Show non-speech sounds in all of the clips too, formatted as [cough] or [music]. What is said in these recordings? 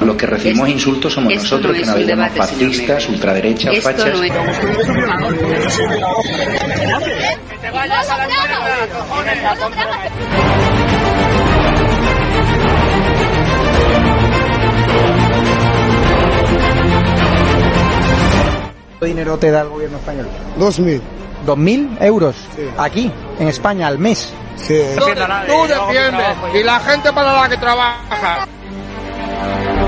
Los que recibimos Esto- insultos somos nosotros, no que nos llamamos fascistas, ultraderechas, fachas. no es... ¿Qué dinero te da el gobierno español? Dos mil. ¿Dos mil euros? Sí. Aquí, en España, al mes. Sí. Tú defiendes. Y la gente para la que trabaja. Bye.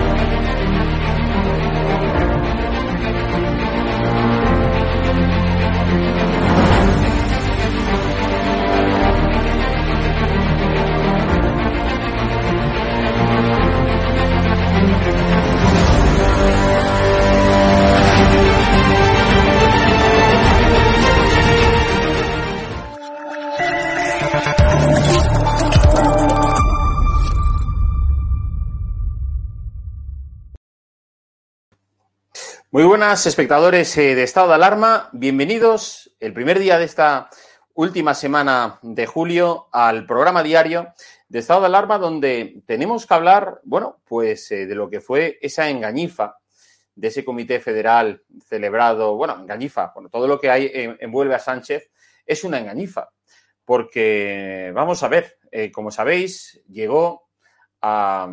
Muy buenas, espectadores eh, de Estado de Alarma. Bienvenidos el primer día de esta última semana de julio al programa diario de Estado de Alarma, donde tenemos que hablar, bueno, pues eh, de lo que fue esa engañifa de ese comité federal celebrado, bueno, engañifa, bueno, todo lo que hay en- envuelve a Sánchez es una engañifa, porque vamos a ver, eh, como sabéis, llegó a,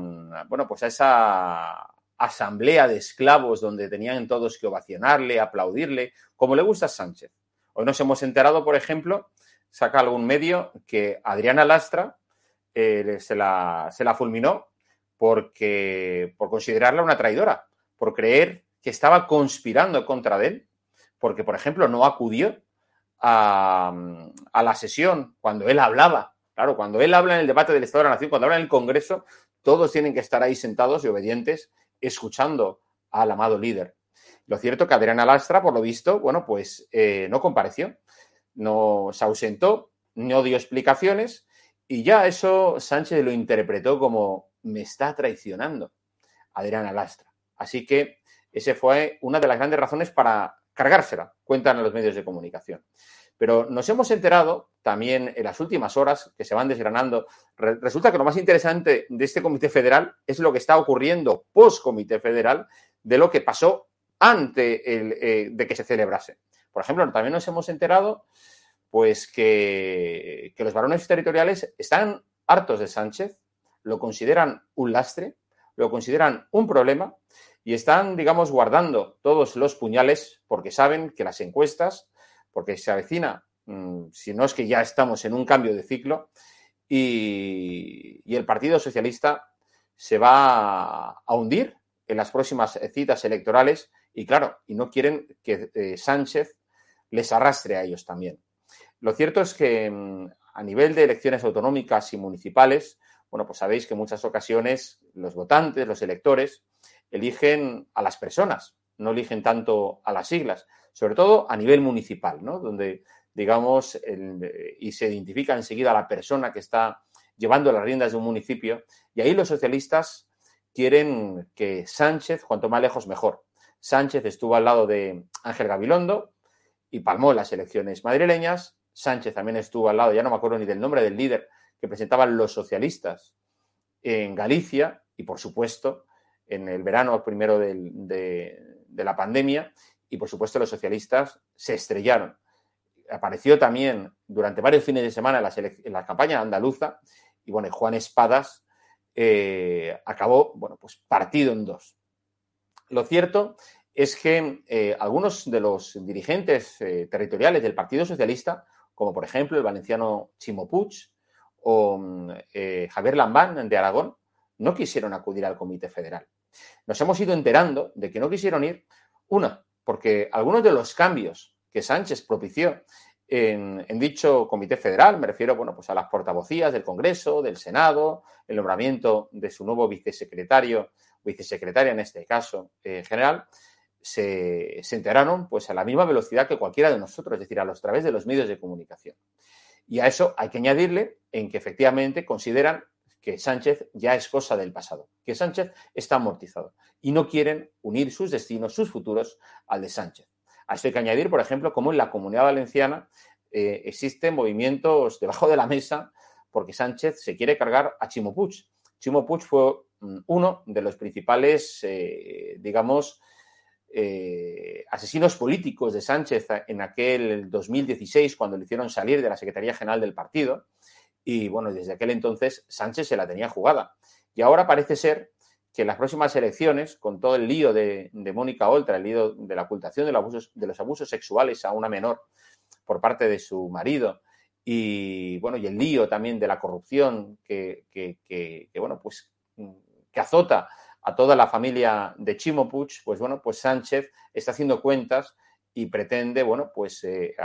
bueno, pues a esa asamblea de esclavos donde tenían todos que ovacionarle, aplaudirle, como le gusta a Sánchez. Hoy nos hemos enterado, por ejemplo, saca algún medio que Adriana Lastra eh, se, la, se la fulminó porque, por considerarla una traidora, por creer que estaba conspirando contra de él, porque, por ejemplo, no acudió a, a la sesión cuando él hablaba. Claro, cuando él habla en el debate del Estado de la Nación, cuando habla en el Congreso, todos tienen que estar ahí sentados y obedientes, escuchando al amado líder. Lo cierto que Adriana Lastra, por lo visto, bueno, pues eh, no compareció, no se ausentó, no dio explicaciones y ya eso Sánchez lo interpretó como me está traicionando Adriana Lastra. Así que ese fue una de las grandes razones para cargársela, cuentan los medios de comunicación. Pero nos hemos enterado también en las últimas horas que se van desgranando. Re- resulta que lo más interesante de este comité federal es lo que está ocurriendo post comité federal de lo que pasó antes de que se celebrase. Por ejemplo, también nos hemos enterado pues que, que los varones territoriales están hartos de Sánchez, lo consideran un lastre, lo consideran un problema y están, digamos, guardando todos los puñales porque saben que las encuestas, porque se avecina, mm, si no es que ya estamos en un cambio de ciclo, y, el Partido Socialista se va a hundir en las próximas citas electorales y claro, y no quieren que eh, Sánchez les arrastre a ellos también. Lo cierto es que mm, a nivel de elecciones autonómicas y municipales, bueno, pues sabéis que en muchas ocasiones los votantes, los electores, eligen a las personas, no eligen tanto a las siglas, sobre todo a nivel municipal, ¿no? Donde, digamos, el- y se identifica enseguida a la persona que está llevando las riendas de un municipio, y ahí los socialistas quieren que Sánchez, cuanto más lejos, mejor. Sánchez estuvo al lado de Ángel Gabilondo y palmó las elecciones madrileñas. Sánchez también estuvo al lado, ya no me acuerdo ni del nombre del líder que presentaban los socialistas en Galicia y, por supuesto, en el verano primero del, de- de la pandemia y, por supuesto, los socialistas se estrellaron. Apareció también durante varios fines de semana en la, campaña andaluza y, bueno, Juan Espadas eh, acabó, bueno, pues partido en dos. Lo cierto es que eh, algunos de los dirigentes eh, territoriales del Partido Socialista, como por ejemplo el valenciano Chimo o mm, Javier Lambán de Aragón, no quisieron acudir al Comité Federal. Nos hemos ido enterando de que no quisieron ir, una, porque algunos de los cambios que Sánchez propició en, dicho comité federal, me refiero bueno, pues a las portavocías del Congreso, del Senado, el nombramiento de su nuevo vicesecretario, vicesecretaria en este caso eh, general, se, enteraron pues a la misma velocidad que cualquiera de nosotros, es decir, a los través de los medios de comunicación. Y a eso hay que añadirle en que efectivamente consideran que Sánchez ya es cosa del pasado, que Sánchez está amortizado y no quieren unir sus destinos, sus futuros al de Sánchez. A esto hay que añadir, por ejemplo, cómo en la comunidad valenciana eh, existen movimientos debajo de la mesa porque Sánchez se quiere cargar a Chimo Puig. Chimo fue mm, uno de los principales, eh, digamos, eh, asesinos políticos de Sánchez en aquel 2016, cuando le hicieron salir de la Secretaría General del partido. Y bueno, desde aquel entonces Sánchez se la tenía jugada. Y ahora parece ser que en las próximas elecciones, con todo el lío de, Mónica Oltra, el lío de la ocultación de los, abusos, de los abusos sexuales a una menor por parte de su marido, y bueno, y el lío también de la corrupción que, bueno, pues que azota a toda la familia de Chimo Puig, pues bueno, pues Sánchez está haciendo cuentas y pretende, bueno, pues eh,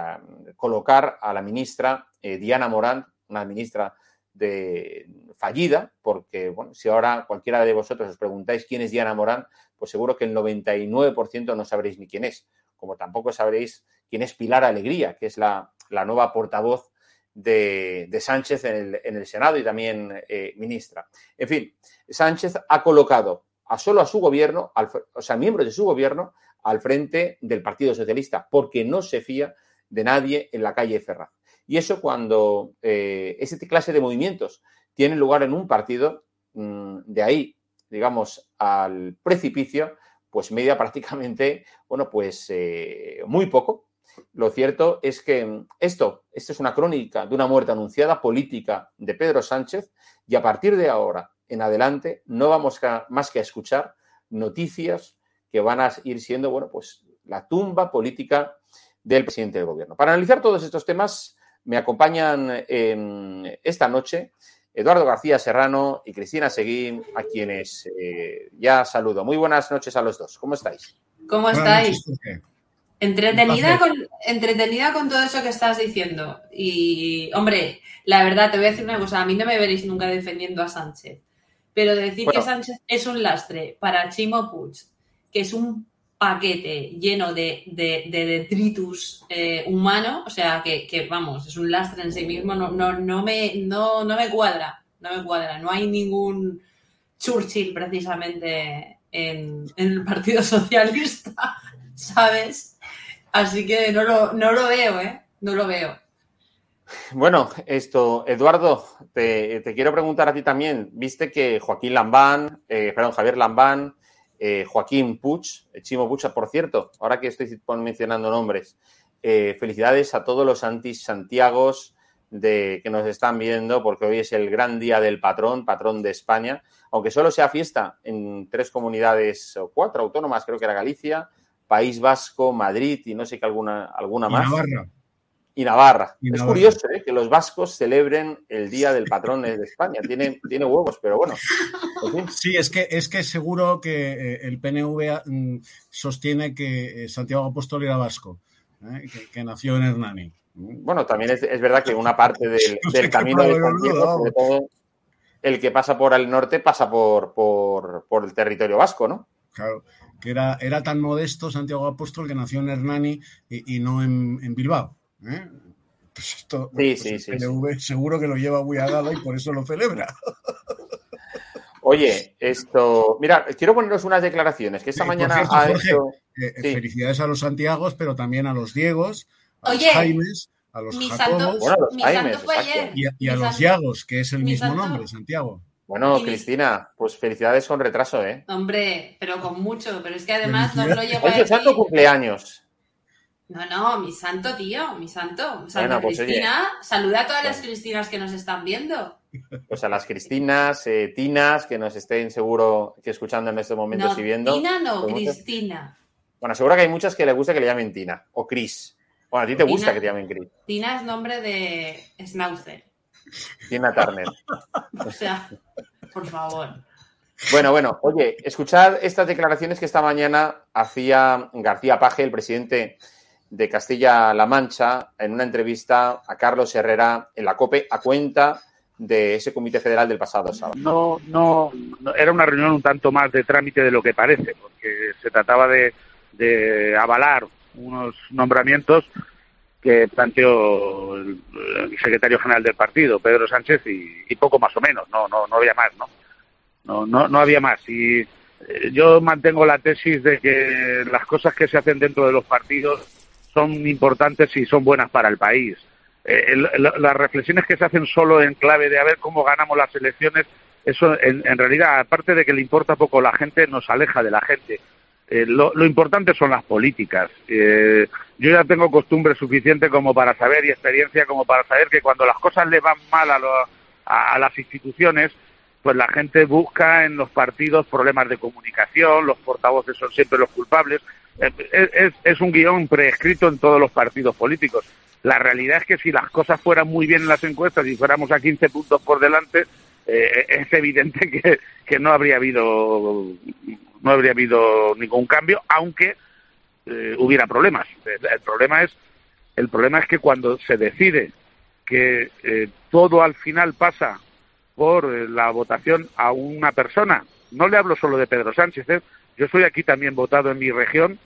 colocar a la ministra eh, Diana Morán una ministra de fallida, porque bueno, si ahora cualquiera de vosotros os preguntáis quién es Diana Morán, pues seguro que el 99% no sabréis ni quién es, como tampoco sabréis quién es Pilar Alegría, que es la, nueva portavoz de, Sánchez en el, Senado y también eh, ministra. En fin, Sánchez ha colocado a solo a su gobierno, o sea, miembros de su gobierno, al frente del Partido Socialista, porque no se fía de nadie en la calle Ferraz. Y eso cuando eh, ese clase de movimientos tienen lugar en un partido, mm, de ahí, digamos, al precipicio, pues media [laughs] prácticamente, bueno, pues eh, muy poco. Lo cierto es que esto, esto es una crónica de una muerte anunciada política de Pedro Sánchez y a partir de ahora en adelante no vamos más que a escuchar noticias que van a ir siendo, bueno, pues la tumba política del presidente del gobierno. Para analizar todos estos temas, me acompañan esta noche Eduardo García Serrano y Cristina Seguín, a quienes eh, ya saludo. Muy buenas noches a los dos. ¿Cómo estáis? ¿Cómo estáis? Entretenida con, entretenida con todo eso que estás diciendo. Y, hombre, la verdad, te voy a decir una cosa. A mí no me veréis nunca defendiendo a Sánchez. Pero decir que Sánchez es un lastre para Chimo Puig, que es un paquete lleno de, detritus eh, humano, o sea, que, vamos, es un lastre en sí mismo, no, no, no, me, no, no me cuadra, no me cuadra, no hay ningún Churchill precisamente en, el Partido Socialista, [laughs] ¿sabes? Así que no lo, no lo veo, ¿eh? No lo veo. Bueno, esto, Eduardo, te, quiero preguntar a ti también. Viste que Joaquín Lambán, eh, perdón, Javier Lambán, eh, Joaquín Puig, Chimo Pucha, por cierto, ahora que estoy mencionando nombres, eh, felicidades a todos los anti-Santiagos de, que nos están viendo, porque hoy es el gran día del patrón, patrón de España, aunque solo sea fiesta en tres comunidades o cuatro autónomas, creo que era Galicia, País Vasco, Madrid y no sé qué alguna, alguna más y Navarra. es curioso ¿eh? que los vascos celebren el Día del Patrón de España. Tiene, tiene huevos, pero bueno. Sí, es que, es que seguro que eh, el PNV mm, sostiene que eh, Santiago Apóstol era vasco, que, nació en Hernani. Bueno, también es, verdad que una parte del, [laughs] camino de Santiago, sobre todo el que pasa por el norte, pasa por, por, el territorio vasco, ¿no? Claro, que era, era tan modesto Santiago Apóstol que nació en Hernani y, no en Bilbao. ¿Eh? Pues esto, sí, pues sí, seguro que lo lleva muy a gala y por eso lo celebra. Oye, esto. Mira, quiero poneros unas declaraciones que esta mañana ha hecho. Eh, felicidades a los Santiagos, pero también a los Diegos, a los Jaimes, a los Jacobos. bueno, a los Jaimes, y, a, los Yagos, que es el mismo nombre, Santiago. Bueno, Cristina, pues felicidades con retraso, ¿eh? Hombre, pero con mucho, pero es que además no lo llego a decir. santo cumpleaños. No, no, mi santo tío, mi santo. Santa pues Cristina, saluda a todas las Cristinas que nos están viendo. Pues a las Cristinas, eh, Tinas, que nos estén seguro que escuchando en estos momentos y viendo. Tina no, Cristina. Bueno, seguro que hay muchas que le gusta que le llamen Tina o Cris. Bueno, a ti te gusta que te llamen Cris. Tina es nombre de Schnauzer. Tina Turner. [laughs] o sea, por favor. Bueno, bueno, oye, escuchad estas declaraciones que esta mañana hacía García Paje, el presidente de Castilla-La Mancha, en una entrevista a Carlos Herrera en la COPE, a cuenta de ese comité federal del pasado sábado. No, no, era una reunión un tanto más de trámite de lo que parece, porque se trataba de, de avalar unos nombramientos que planteó el, secretario general del partido, Pedro Sánchez, y, poco más o menos, no, no, no había más, ¿no? No, no, no había más. Y eh, yo mantengo la tesis de que las cosas que se hacen dentro de los partidos son importantes y son buenas para el país. Eh, las reflexiones que se hacen solo en clave de a ver cómo ganamos las elecciones, eso en, realidad, aparte de que le importa poco la gente, nos aleja de la gente. Eh, lo, importante son las políticas. Eh, yo ya tengo costumbre suficiente como para saber y experiencia como para saber que cuando las cosas le van mal a, a, las instituciones, pues la gente busca en los partidos problemas de comunicación, los portavoces son siempre los culpables. Es, un guion preescrito en todos los partidos políticos. La realidad es que si las cosas fueran muy bien en las encuestas y fuéramos a 15 puntos por delante, eh, es evidente [laughs] que, que, no habría habido no habría habido ningún cambio, aunque eh, hubiera problemas. El, problema es el problema es que cuando se decide que eh, todo al final pasa por la votación a una persona, no le hablo solo de Pedro Sánchez, yo soy aquí también votado en mi región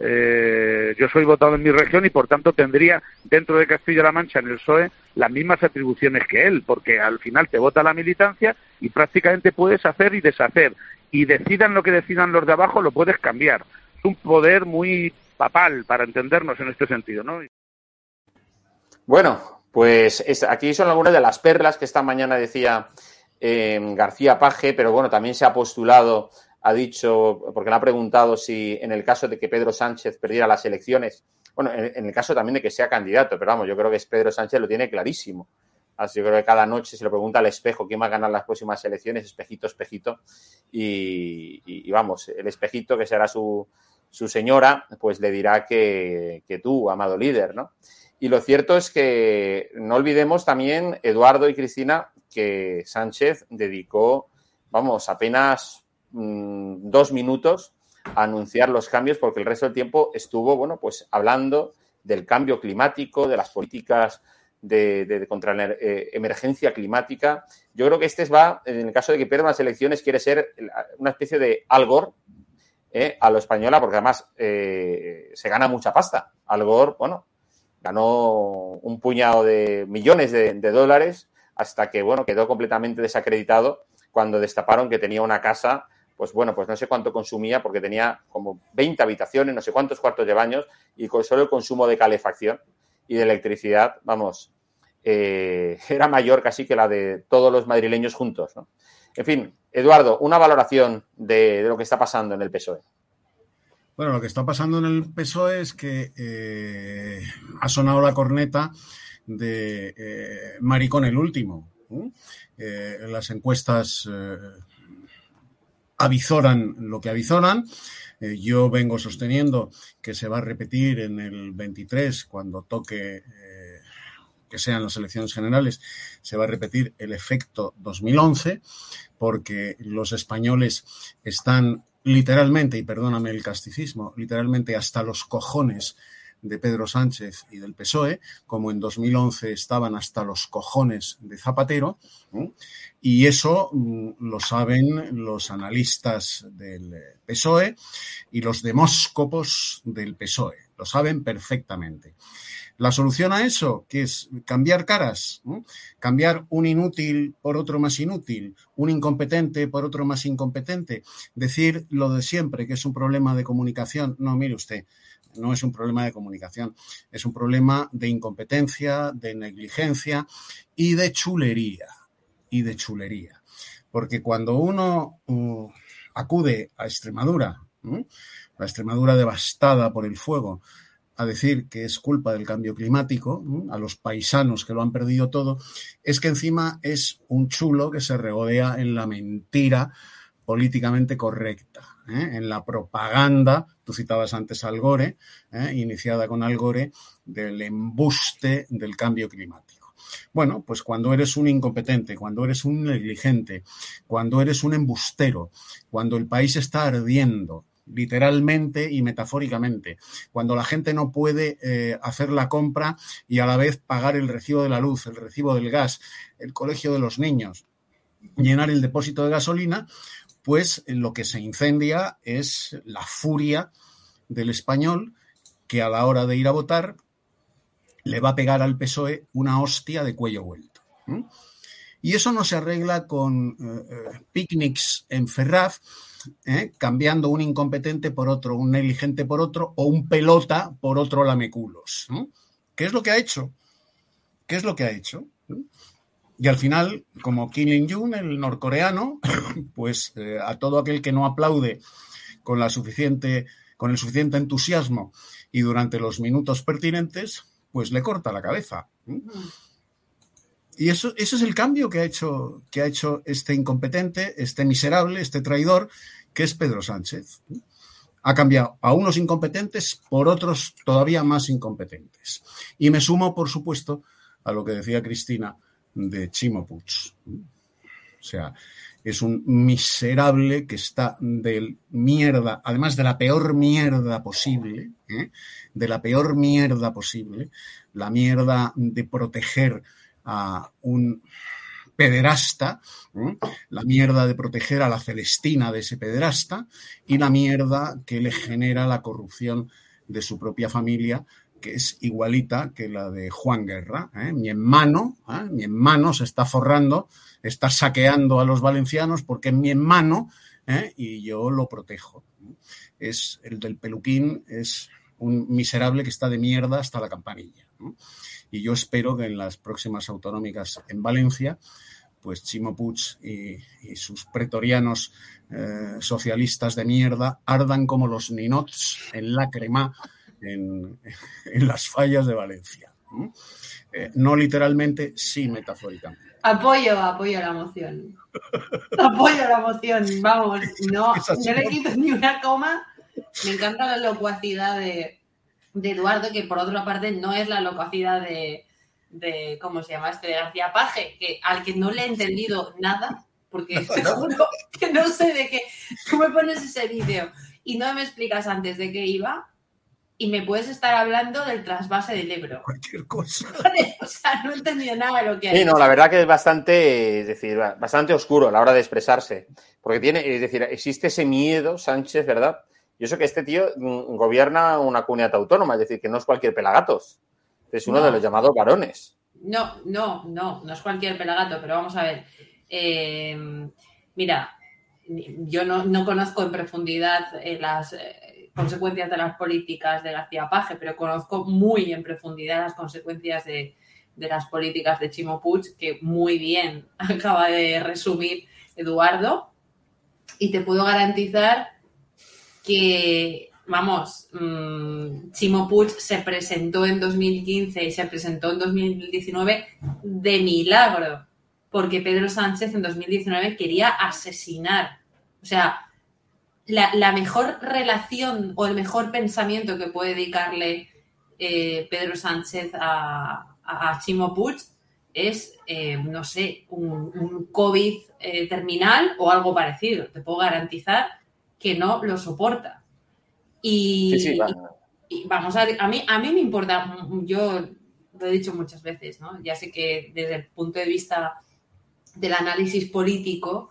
eh, yo soy votado en mi región y por tanto tendría dentro de Castilla-La Mancha en el PSOE las mismas atribuciones que él, porque al final te vota la militancia y prácticamente puedes hacer y deshacer. Y decidan lo que decidan los de abajo, lo puedes cambiar. Es un poder muy papal para entendernos en este sentido, ¿no? Bueno, pues aquí son algunas de las perlas que esta mañana decía eh, García Paje, pero bueno, también se ha postulado ha dicho, porque le ha preguntado si en el caso de que Pedro Sánchez perdiera las elecciones, bueno, en, el caso también de que sea candidato, pero vamos, yo creo que Pedro Sánchez lo tiene clarísimo. Así yo creo que cada noche se lo pregunta al espejo quién va a ganar las próximas elecciones, espejito, espejito. Y, vamos, el espejito, que será su, su señora, pues le dirá que, que, tú, amado líder, ¿no? Y lo cierto es que no olvidemos también, Eduardo y Cristina, que Sánchez dedicó, vamos, apenas Mm, dos minutos a anunciar los cambios porque el resto del tiempo estuvo, bueno, pues hablando del cambio climático, de las políticas de, contra la eh, emergencia climática. Yo creo que este va, en el caso de que pierda las elecciones, quiere ser una especie de Algor eh, a lo española, porque además eh, se gana mucha pasta. Algor, bueno, ganó un puñado de millones de, dólares hasta que, bueno, quedó completamente desacreditado cuando destaparon que tenía una casa pues bueno, pues no sé cuánto consumía porque tenía como 20 habitaciones, no sé cuántos cuartos de baños y con solo el consumo de calefacción y de electricidad, vamos, eh, [laughs] era mayor casi que la de todos los madrileños juntos. ¿no? En fin, Eduardo, una valoración de, lo que está pasando en el PSOE. Bueno, lo que está pasando en el PSOE es que eh, ha sonado la corneta de eh, Maricón el último. las encuestas avizoran lo que avizoran. Eh, yo vengo sosteniendo que se va a repetir en el 23 cuando toque eh, que sean las elecciones generales, se va a repetir el efecto 2011 porque los españoles están literalmente, y perdóname el casticismo, literalmente hasta los cojones de Pedro Sánchez y del PSOE, como en 2011 estaban hasta los cojones de Zapatero, y eso mm, lo saben los analistas del PSOE y los demóscopos del PSOE, lo saben perfectamente. La solución a eso, que es cambiar caras, cambiar un inútil por otro más inútil, un incompetente por otro más incompetente, decir lo de siempre, que es un problema de comunicación. No, mire usted, no es un problema de comunicación, es un problema de incompetencia, de negligencia y de chulería. Y de chulería. Porque cuando uno uh, acude a Extremadura, la Extremadura devastada por el fuego, a decir que es culpa del cambio climático, a los paisanos que lo han perdido todo, es que encima es un chulo que se regodea en la mentira políticamente correcta, ¿eh? en la propaganda, tú citabas antes al Gore, ¿eh? iniciada con Al Gore, del embuste del cambio climático. Bueno, pues cuando eres un incompetente, cuando eres un negligente, cuando eres un embustero, cuando el país está ardiendo, literalmente y metafóricamente. Cuando la gente no puede eh, hacer la compra y a la vez pagar el recibo de la luz, el recibo del gas, el colegio de los niños, llenar el depósito de gasolina, pues lo que se incendia es la furia del español que a la hora de ir a votar le va a pegar al PSOE una hostia de cuello vuelto. Y eso no se arregla con eh, eh, picnics en Ferraz, ¿eh? cambiando un incompetente por otro, un negligente por otro o un pelota por otro lameculos. ¿Qué es lo que ha hecho? ¿Qué es lo que ha hecho? Y al final, como Kim Il-jung, el norcoreano, [coughs] pues a todo aquel que no aplaude con, la suficiente, con el suficiente entusiasmo y durante los minutos pertinentes, pues le corta la cabeza. Y eso, eso es el cambio que ha, hecho, que ha hecho este incompetente, este miserable, este traidor, que es Pedro Sánchez. Ha cambiado a unos incompetentes por otros todavía más incompetentes. Y me sumo, por supuesto, a lo que decía Cristina de Chimo Puig. O sea, es un miserable que está de mierda, además de la peor mierda posible, ¿eh? de la peor mierda posible, la mierda de proteger a un pederasta, la mierda de proteger a la Celestina de ese pederasta y la mierda que le genera la corrupción de su propia familia, que es igualita que la de Juan Guerra. ¿eh? Mi hermano, ¿eh? mi hermano se está forrando, está saqueando a los valencianos porque es mi hermano ¿eh? y yo lo protejo. Es el del peluquín, es un miserable que está de mierda hasta la campanilla y yo espero que en las próximas autonómicas en Valencia, pues Chimo Puig y, sus pretorianos eh, socialistas de mierda ardan como los ninots en la crema [laughs] en, las fallas de Valencia. Eh, no literalmente, sí metafóricamente. Apoyo, apoyo la moción. apoyo la moción, vamos, no, [laughs] no le quito ni una coma. Me encanta la locuacidad de, de Eduardo, que por otra parte no es la locuacidad de, de ¿cómo se llama este? De García Paje, que al que no le he entendido nada, porque [laughs] que no sé de qué. Tú me pones ese vídeo y no me explicas antes de qué iba y me puedes estar hablando del trasvase del Ebro. [laughs] Cualquier cosa. [laughs] o sea, no he entendido nada de lo que hay. Sí, no, la verdad que es bastante, es decir, bastante oscuro a la hora de expresarse. Porque tiene, es decir, existe ese miedo, Sánchez, ¿verdad? Y eso que este tío mm, gobierna una comunidad autónoma, es decir, que no es cualquier pelagatos, es uno de los llamados varones. No, no, no, no es cualquier pelagato, pero vamos a ver. Eh, mira, yo no, conozco en profundidad eh, las eh, consecuencias de las políticas de García Paje, pero conozco muy en profundidad las consecuencias de, de las políticas de Chimo Puig, que muy bien [laughs] acaba de resumir Eduardo. Y te puedo garantizar que, vamos, mm, Chimo Puig se presentó en 2015 y se presentó en 2019 de milagro, porque Pedro Sánchez en 2019 quería asesinar. O sea, la, mejor relación o el mejor pensamiento que puede dedicarle eh, Pedro Sánchez a, a, Chimo Puig es, eh, no sé, un, COVID eh, terminal o algo parecido. Te puedo garantizar que no lo soporta. Y, vamos a, a mí, a mí me importa, yo lo he dicho muchas veces, ¿no? Ya sé que desde el punto de vista del análisis político,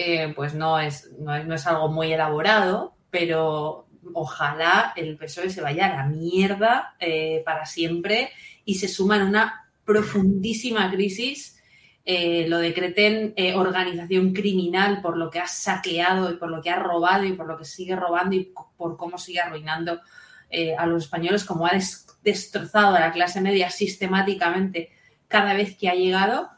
eh, pues no es, no es, algo muy elaborado, pero ojalá el PSOE se vaya a la mierda eh, para siempre y se suma en una profundísima crisis eh, lo decreten organización criminal por lo que ha saqueado y por lo que ha robado y por lo que sigue robando y por cómo sigue arruinando a los españoles, como ha destrozado a la clase media sistemáticamente cada vez que ha llegado,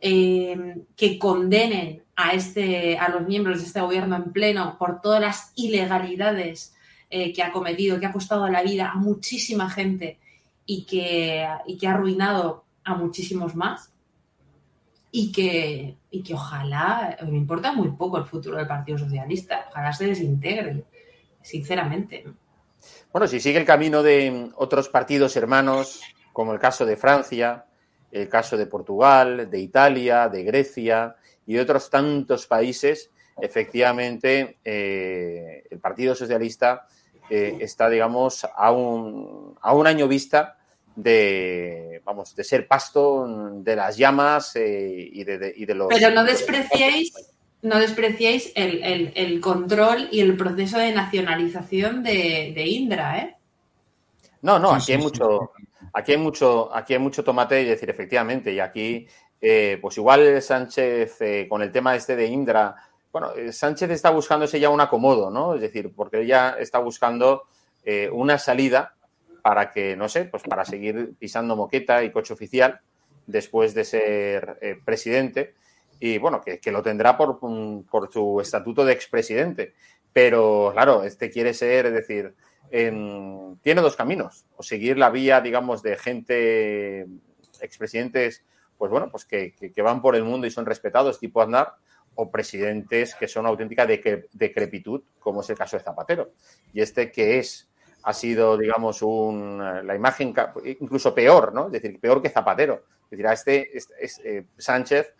eh, que condenen a, este, a los miembros de este gobierno en pleno por todas las ilegalidades eh, que ha cometido, que ha costado la vida a muchísima gente y que, y que ha arruinado a muchísimos más. Y que, y que ojalá, me importa muy poco el futuro del Partido Socialista, ojalá se desintegren, sinceramente. Bueno, si sigue el camino de otros partidos hermanos, como el caso de Francia, el caso de Portugal, de Italia, de Grecia y de otros tantos países, efectivamente eh, el Partido Socialista eh, está, digamos, a un, a un año vista de, vamos, de ser pasto de las llamas eh, y, de, y, de, los... Pero no despreciéis, no despreciéis el, el, control y el proceso de nacionalización de, de Indra, ¿eh? No, no, aquí hay mucho, aquí hay mucho, aquí hay mucho tomate y decir, efectivamente, y aquí, eh, pues igual Sánchez, eh, con el tema este de Indra, bueno, Sánchez está buscándose ya un acomodo, ¿no? Es decir, porque ella está buscando una salida para que, no sé, pues para seguir pisando moqueta y coche oficial después de ser eh, presidente y bueno, que, lo tendrá por, por, su estatuto de expresidente. Pero claro, este quiere ser, es decir, tiene dos caminos, o seguir la vía, digamos, de gente, expresidentes, pues bueno, pues que, van por el mundo y son respetados, tipo Aznar, o presidentes que son auténtica decrepitud, como es el caso de Zapatero. Y este que es ha sido, digamos, un, la imagen incluso peor, ¿no? Es decir, peor que Zapatero. Es decir, a este, este, Sánchez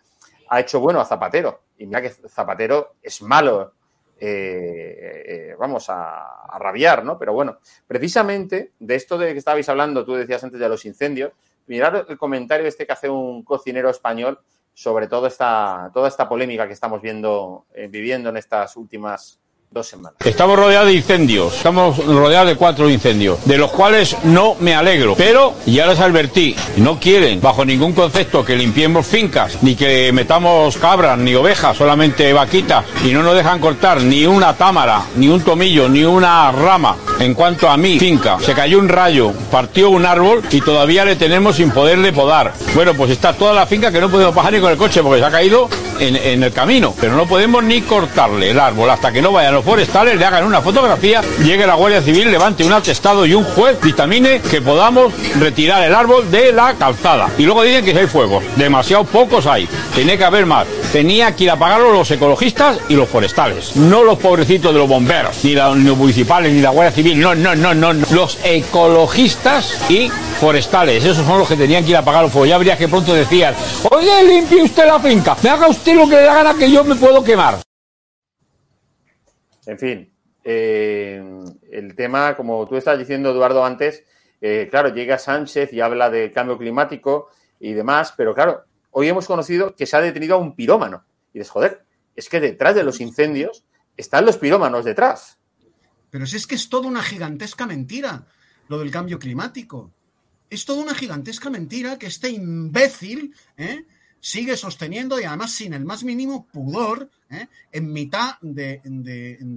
ha hecho bueno a Zapatero. Y mira que Zapatero es malo, eh, eh, vamos a, rabiar, ¿no? Pero bueno, precisamente de esto de que estabais hablando, tú decías antes de los incendios, mirar el comentario este que hace un cocinero español sobre todo esta, toda esta polémica que estamos viendo, viviendo en estas últimas Estamos rodeados de incendios, estamos rodeados de cuatro incendios, de los cuales no me alegro, pero ya les advertí, no quieren bajo ningún concepto que limpiemos fincas, ni que metamos cabras, ni ovejas, solamente vaquitas, y no nos dejan cortar ni una támara, ni un tomillo, ni una rama. En cuanto a mi finca, se cayó un rayo, partió un árbol y todavía le tenemos sin poderle podar. Bueno, pues está toda la finca que no podemos bajar ni con el coche porque se ha caído en, en el camino, pero no podemos ni cortarle el árbol hasta que no vayan forestales le hagan una fotografía, llegue la Guardia Civil, levante un atestado y un juez dictamine que podamos retirar el árbol de la calzada. Y luego dicen que hay fuegos, demasiado pocos hay, tiene que haber más. Tenía que ir a pagarlo los ecologistas y los forestales, no los pobrecitos de los bomberos, ni, los municipales, ni la Guardia Civil, no, no, no, no, no. Los ecologistas y forestales, esos son los que tenían que ir a pagar los fuegos. Ya habría que pronto decían, oye, limpie usted la finca, me haga usted lo que le da gana que yo me puedo quemar. En fin, eh, el tema, como tú estás diciendo, Eduardo, antes, eh, claro, llega Sánchez y habla de cambio climático y demás, pero claro, hoy hemos conocido que se ha detenido a un pirómano. Y dices, joder, es que detrás de los incendios están los pirómanos detrás. Pero si es que es toda una gigantesca mentira lo del cambio climático. Es toda una gigantesca mentira que este imbécil ¿eh? sigue sosteniendo y además sin el más mínimo pudor ¿eh? en mitad de,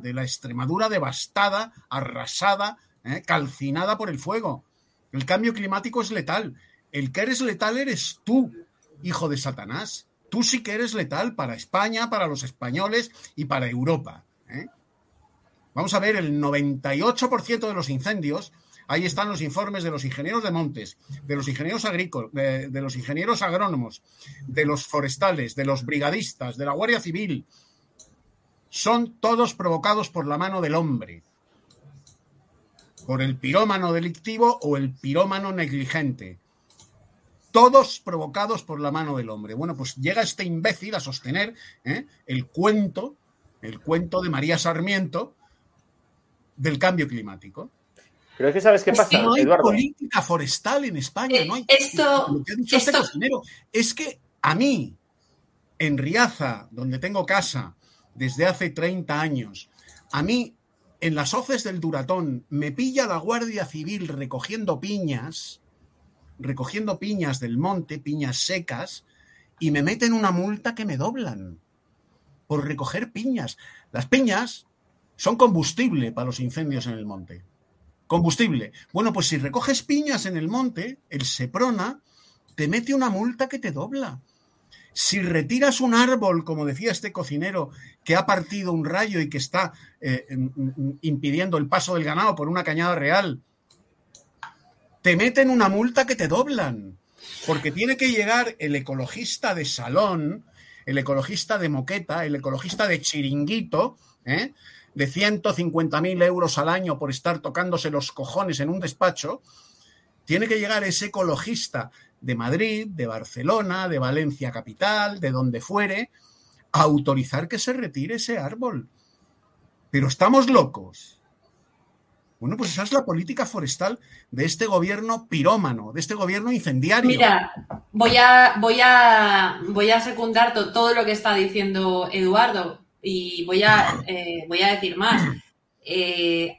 la Extremadura devastada, arrasada, ¿eh? calcinada por el fuego. El cambio climático es letal. El que eres letal eres tú, hijo de Satanás. Tú sí que eres letal para España, para los españoles y para Europa. ¿eh? Vamos a ver, el 98% de los incendios Ahí están los informes de los ingenieros de montes, de los ingenieros agrícolas, de, los ingenieros agrónomos, de los forestales, de los brigadistas, de la Guardia Civil. Son todos provocados por la mano del hombre, por el pirómano delictivo o el pirómano negligente. Todos provocados por la mano del hombre. Bueno, pues llega este imbécil a sostener ¿eh? el cuento, el cuento de María Sarmiento del cambio climático. Pero es que sabes qué pasa, no hay política forestal en España, eh, no hay. Esto, lo que ha dicho este cocinero es que a mí, en Riaza, donde tengo casa desde hace 30 años, a mí, en las hoces del Duratón, me pilla la Guardia Civil recogiendo piñas, recogiendo piñas del monte, piñas secas, y me meten una multa que me doblan por recoger piñas. Las piñas son combustible para los incendios en el monte. Combustible. Bueno, pues si recoges piñas en el monte, el Seprona te mete una multa que te dobla. Si retiras un árbol, como decía este cocinero, que ha partido un rayo y que está eh, impidiendo el paso del ganado por una cañada real, te meten una multa que te doblan. Porque tiene que llegar el ecologista de salón, el ecologista de moqueta, el ecologista de chiringuito, ¿eh? De 150.000 euros al año por estar tocándose los cojones en un despacho, tiene que llegar ese ecologista de Madrid, de Barcelona, de Valencia capital, de donde fuere, a autorizar que se retire ese árbol. Pero estamos locos. Bueno, pues esa es la política forestal de este gobierno pirómano, de este gobierno incendiario. Mira, voy a, voy a, voy a secundar todo lo que está diciendo Eduardo y voy a, eh, voy a decir más. Eh,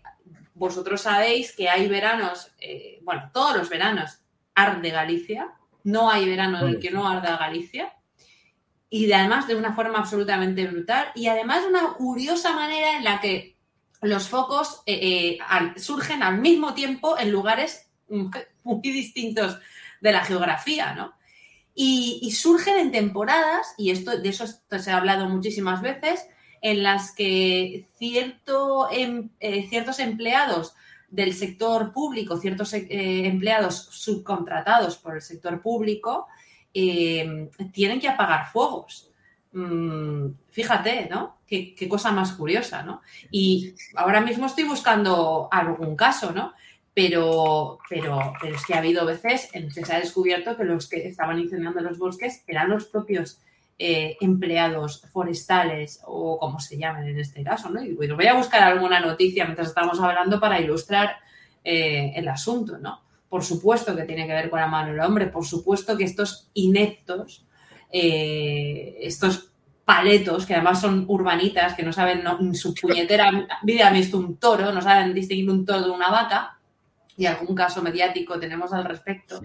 vosotros sabéis que hay veranos, eh, bueno, todos los veranos arde Galicia, no hay verano en el que no arda Galicia, y además de una forma absolutamente brutal, y además de una curiosa manera en la que los focos eh, eh, surgen al mismo tiempo en lugares [laughs] muy distintos de la geografía, ¿no? Y, surgen en temporadas, y esto, de eso se ha hablado muchísimas veces, en las que cierto, em, eh, ciertos empleados del sector público, ciertos empleados subcontratados por el sector público, tienen que apagar fuegos. Mm, fíjate, ¿no? Qué, cosa más curiosa, ¿no? Y ahora mismo estoy buscando algún caso, ¿no? Pero, pero, pero es que ha habido veces en que se ha descubierto que los que estaban incendiando los bosques eran los propios eh, empleados forestales o como se llamen en este caso, ¿no? Y voy a buscar alguna noticia mientras estamos hablando para ilustrar eh, el asunto, ¿no? Por supuesto que tiene que ver con la mano del hombre, por supuesto que estos ineptos eh, estos paletos, que además son urbanitas, que no saben en su puñetera vida han visto un toro, no saben distinguir un toro de una vaca, y algún caso mediático tenemos al respecto,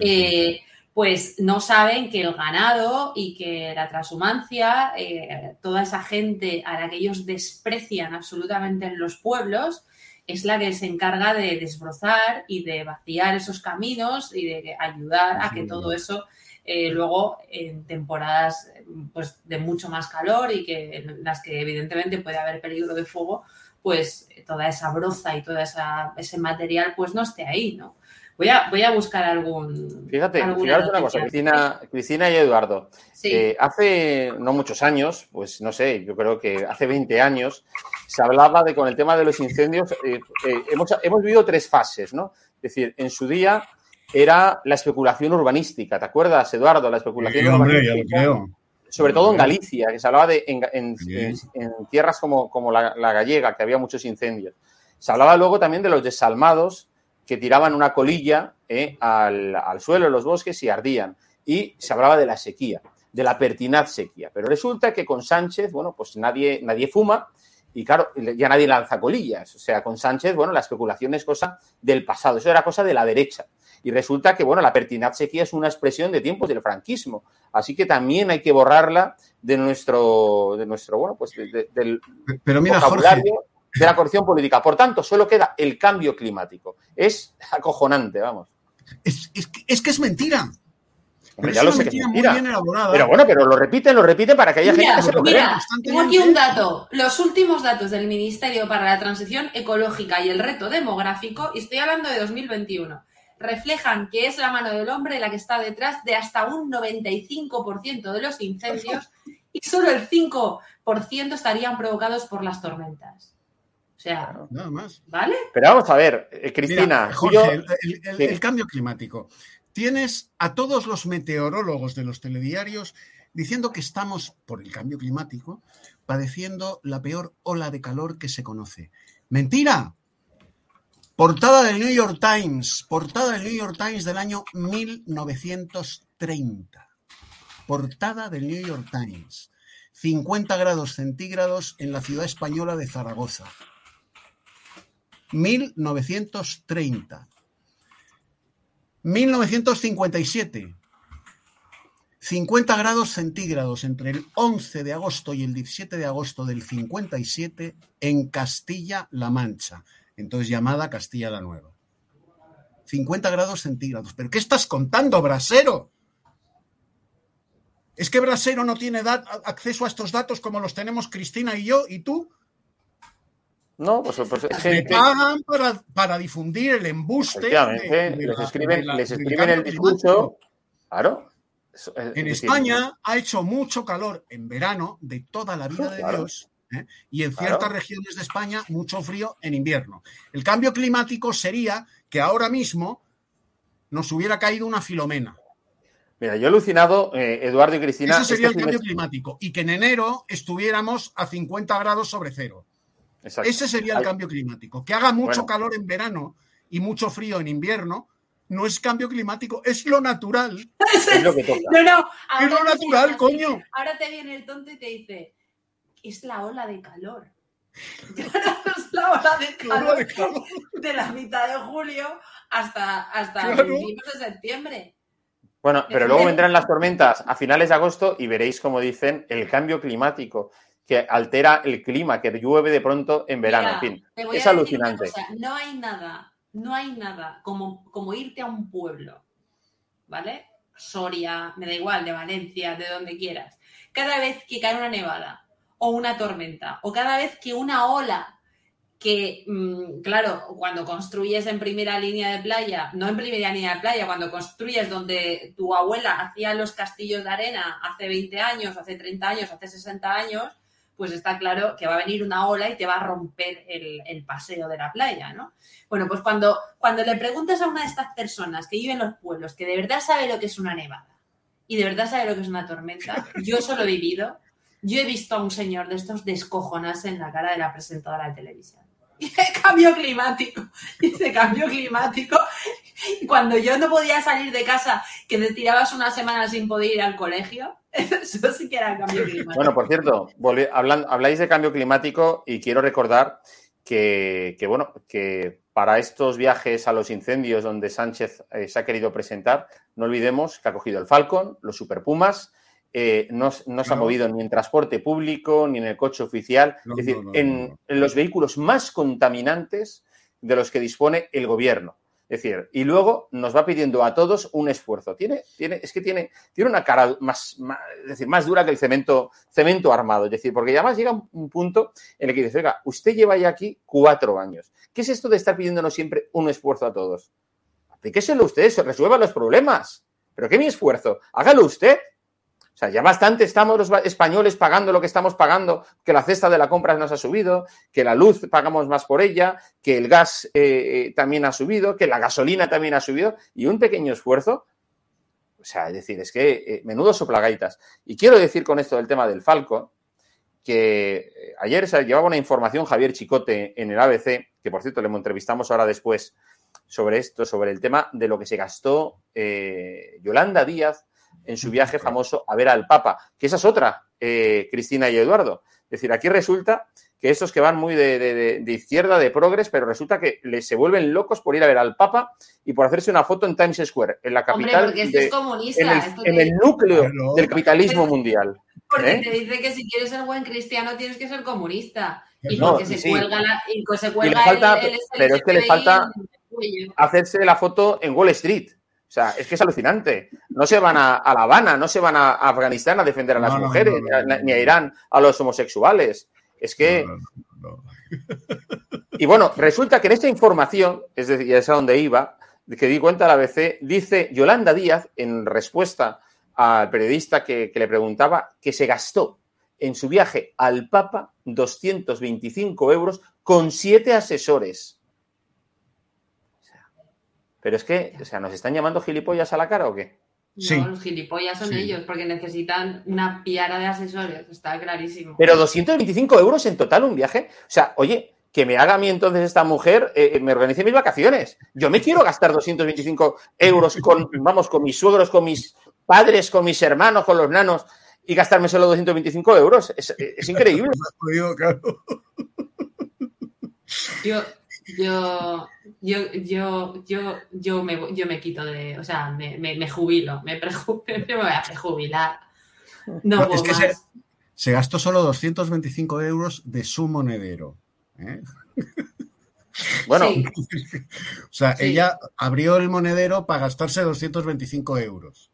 eh, pues no saben que el ganado y que la transhumancia, eh, toda esa gente a la que ellos desprecian absolutamente en los pueblos, es la que se encarga de desbrozar y de vaciar esos caminos y de ayudar a que todo eso eh, luego en temporadas pues, de mucho más calor y que en las que evidentemente puede haber peligro de fuego, pues toda esa broza y todo ese material pues no esté ahí, ¿no? Voy a, voy a buscar algún. Fíjate, fíjate una cosa, Cristina, Cristina y Eduardo. Eh, hace no muchos años, pues no sé, yo creo que hace 20 años, se hablaba de con el tema de los incendios, eh, hemos, hemos vivido tres fases, ¿no? Es decir, en su día era la especulación urbanística. ¿Te acuerdas, Eduardo? La especulación urbanística. Sobre todo en Galicia, que se hablaba de en, tierras como, como la, gallega, que había muchos incendios. Se hablaba luego también de los desalmados que tiraban una colilla eh, al, al, suelo de los bosques y ardían. Y se hablaba de la sequía, de la pertinaz sequía. Pero resulta que con Sánchez, bueno, pues nadie, nadie fuma y claro, ya nadie lanza colillas. O sea, con Sánchez, bueno, la especulación es cosa del pasado. Eso era cosa de la derecha. Y resulta que, bueno, la pertinaz sequía es una expresión de tiempos del franquismo. Así que también hay que borrarla de nuestro, de nuestro bueno, pues del Pero mira, vocabulario de la corrupción política. Por tanto, solo queda el cambio climático. Es acojonante, vamos. Es, es, que es mentira. Pero ya lo sé que es mentira. Pero bueno, pero lo repiten, lo repiten para que haya gente que se lo Mira, tengo aquí un dato. Los últimos datos del Ministerio para la Transición Ecológica y el Reto Demográfico, y estoy hablando de 2021 reflejan que es la mano del hombre la que está detrás de hasta un 95% de los incendios y solo el 5% estarían provocados por las tormentas. O sea, nada más. ¿Vale? Pero vamos a ver, eh, Cristina. el, cambio climático. Tienes a todos los meteorólogos de los telediarios diciendo que estamos, por el cambio climático, padeciendo la peor ola de calor que se conoce. Mentira, Portada del New York Times, portada del New York Times del año 1930. Portada del New York Times. 50 grados centígrados en la ciudad española de Zaragoza. 1930. 1957. 50 grados centígrados entre el 11 de agosto y el 17 de agosto del 57 en Castilla-La Mancha entonces llamada Castilla la Nueva. 50 grados centígrados. ¿Pero qué estás contando, brasero? Es que Brasero no tiene acceso a estos datos como los tenemos Cristina y yo y tú. No, pues, pues pagan para, difundir el embuste. les escriben, les escriben el discurso. Claro. En España ha hecho mucho calor en verano de toda la vida de Dios ¿eh? y en ciertas regiones de España mucho frío en invierno. El cambio climático sería que ahora mismo nos hubiera caído una filomena. Mira, yo he alucinado, eh, Eduardo y Cristina. Ese sería el cambio climático. Y que en enero estuviéramos a 50 grados sobre cero. Ese sería el cambio climático. Que haga mucho calor en verano y mucho frío en invierno, no es cambio climático, es lo natural. [laughs] es lo que toca. No, no, es lo natural, coño. Ahora te viene el tonto y te dice, es la ola de calor. [laughs] es la ola de calor, de, la mitad de julio hasta, hasta principios de septiembre. Bueno, pero luego vendrán las tormentas a finales de agosto y veréis, como dicen, el cambio climático que altera el clima, que llueve de pronto en verano. en fin, es alucinante. no hay nada, no hay nada como, como irte a un pueblo, ¿vale? Soria, me da igual, de Valencia, de donde quieras. Cada vez que cae una nevada o una tormenta, o cada vez que una ola que, mm, claro, cuando construyes en primera línea de playa, no en primera línea de playa, cuando construyes donde tu abuela hacía los castillos de arena hace 20 años, hace 30 años, hace 60 años, pues está claro que va a venir una ola y te va a romper el, paseo de la playa, ¿no? Bueno, pues cuando, cuando le preguntas a una de estas personas que vive en los pueblos, que de verdad sabe lo que es una nevada y de verdad sabe lo que es una tormenta, [laughs] yo eso lo he vivido, yo he visto a un señor de estos descojonarse en la cara de la presentadora de televisión. [laughs] Dice cambio climático, [laughs] dice cambio climático. Cuando yo no podía salir de casa, que te tirabas una semana sin poder ir al colegio, [laughs] eso sí que era cambio climático. Bueno, por cierto, habláis de cambio climático y quiero recordar que, bueno, que para estos viajes a los incendios donde Sánchez eh, se ha querido presentar, no olvidemos que ha cogido el Falcon, los Super Pumas, eh, no, se ha movido ni en transporte público ni en el coche oficial, es decir, en, los vehículos más contaminantes de los que dispone el gobierno. Es decir, y luego nos va pidiendo a todos un esfuerzo. Tiene, tiene, es que tiene, tiene una cara más, decir, más dura que el cemento, cemento armado. Es decir, porque además llega un punto en el que dice, oiga, usted lleva ya aquí cuatro años. ¿Qué es esto de estar pidiéndonos siempre un esfuerzo a todos? Aplíqueselo usted, se resuelvan los problemas. ¿Pero qué mi esfuerzo? Hágalo usted. Ya bastante estamos los españoles pagando lo que estamos pagando, que la cesta de la compra nos ha subido, que la luz pagamos más por ella, que el gas eh, eh, también ha subido, que la gasolina también ha subido, y un pequeño esfuerzo. O sea, es decir, es que eh, menudo soplagaitas. Y quiero decir con esto del tema del Falco, que ayer se llevaba una información Javier Chicote en el ABC, que por cierto le entrevistamos ahora después sobre esto, sobre el tema de lo que se gastó Yolanda Díaz en su viaje famoso a ver al Papa, que esa es otra, eh, Cristina y Eduardo. Es decir, aquí resulta que estos que van muy de, izquierda, de progres, pero resulta que les se vuelven locos por ir a ver al Papa y por hacerse una foto en Times Square, en la capital, Hombre, porque es comunista, en, el, núcleo del capitalismo mundial. Porque ¿eh? te dice que si quieres ser buen cristiano tienes que ser comunista. Y porque se cuelga, la, y se cuelga Pero es que le falta hacerse la foto en Wall Street. O sea, es que es alucinante. No se van a, La Habana, no se van a, Afganistán a defender a las mujeres, ni a Irán a los homosexuales. Es que. Y bueno, resulta que en esta información, es decir, es a donde iba, que di cuenta la ABC, dice Yolanda Díaz, en respuesta al periodista que, que le preguntaba, que se gastó en su viaje al Papa 225 euros con siete asesores. Pero es que, o sea, ¿nos están llamando gilipollas a la cara o qué? No, los gilipollas son ellos, porque necesitan una piara de asesores, está clarísimo. Pero 225 euros en total un viaje. O sea, oye, que me haga a mí entonces esta mujer, eh, eh, me organice mis vacaciones. Yo me quiero gastar 225 euros con, vamos, con mis suegros, con mis padres, con mis hermanos, con los nanos y gastarme solo 225 euros. Es, es increíble. [laughs] Yo, yo, yo, yo, yo, yo, me, yo me quito de, o sea, me, me, jubilo, me, [laughs] me voy a prejubilar. No, es que Se, gastó solo 225 euros de su monedero. ¿eh? [laughs] Bueno, [laughs] o sea, ella abrió el monedero para gastarse 225 euros.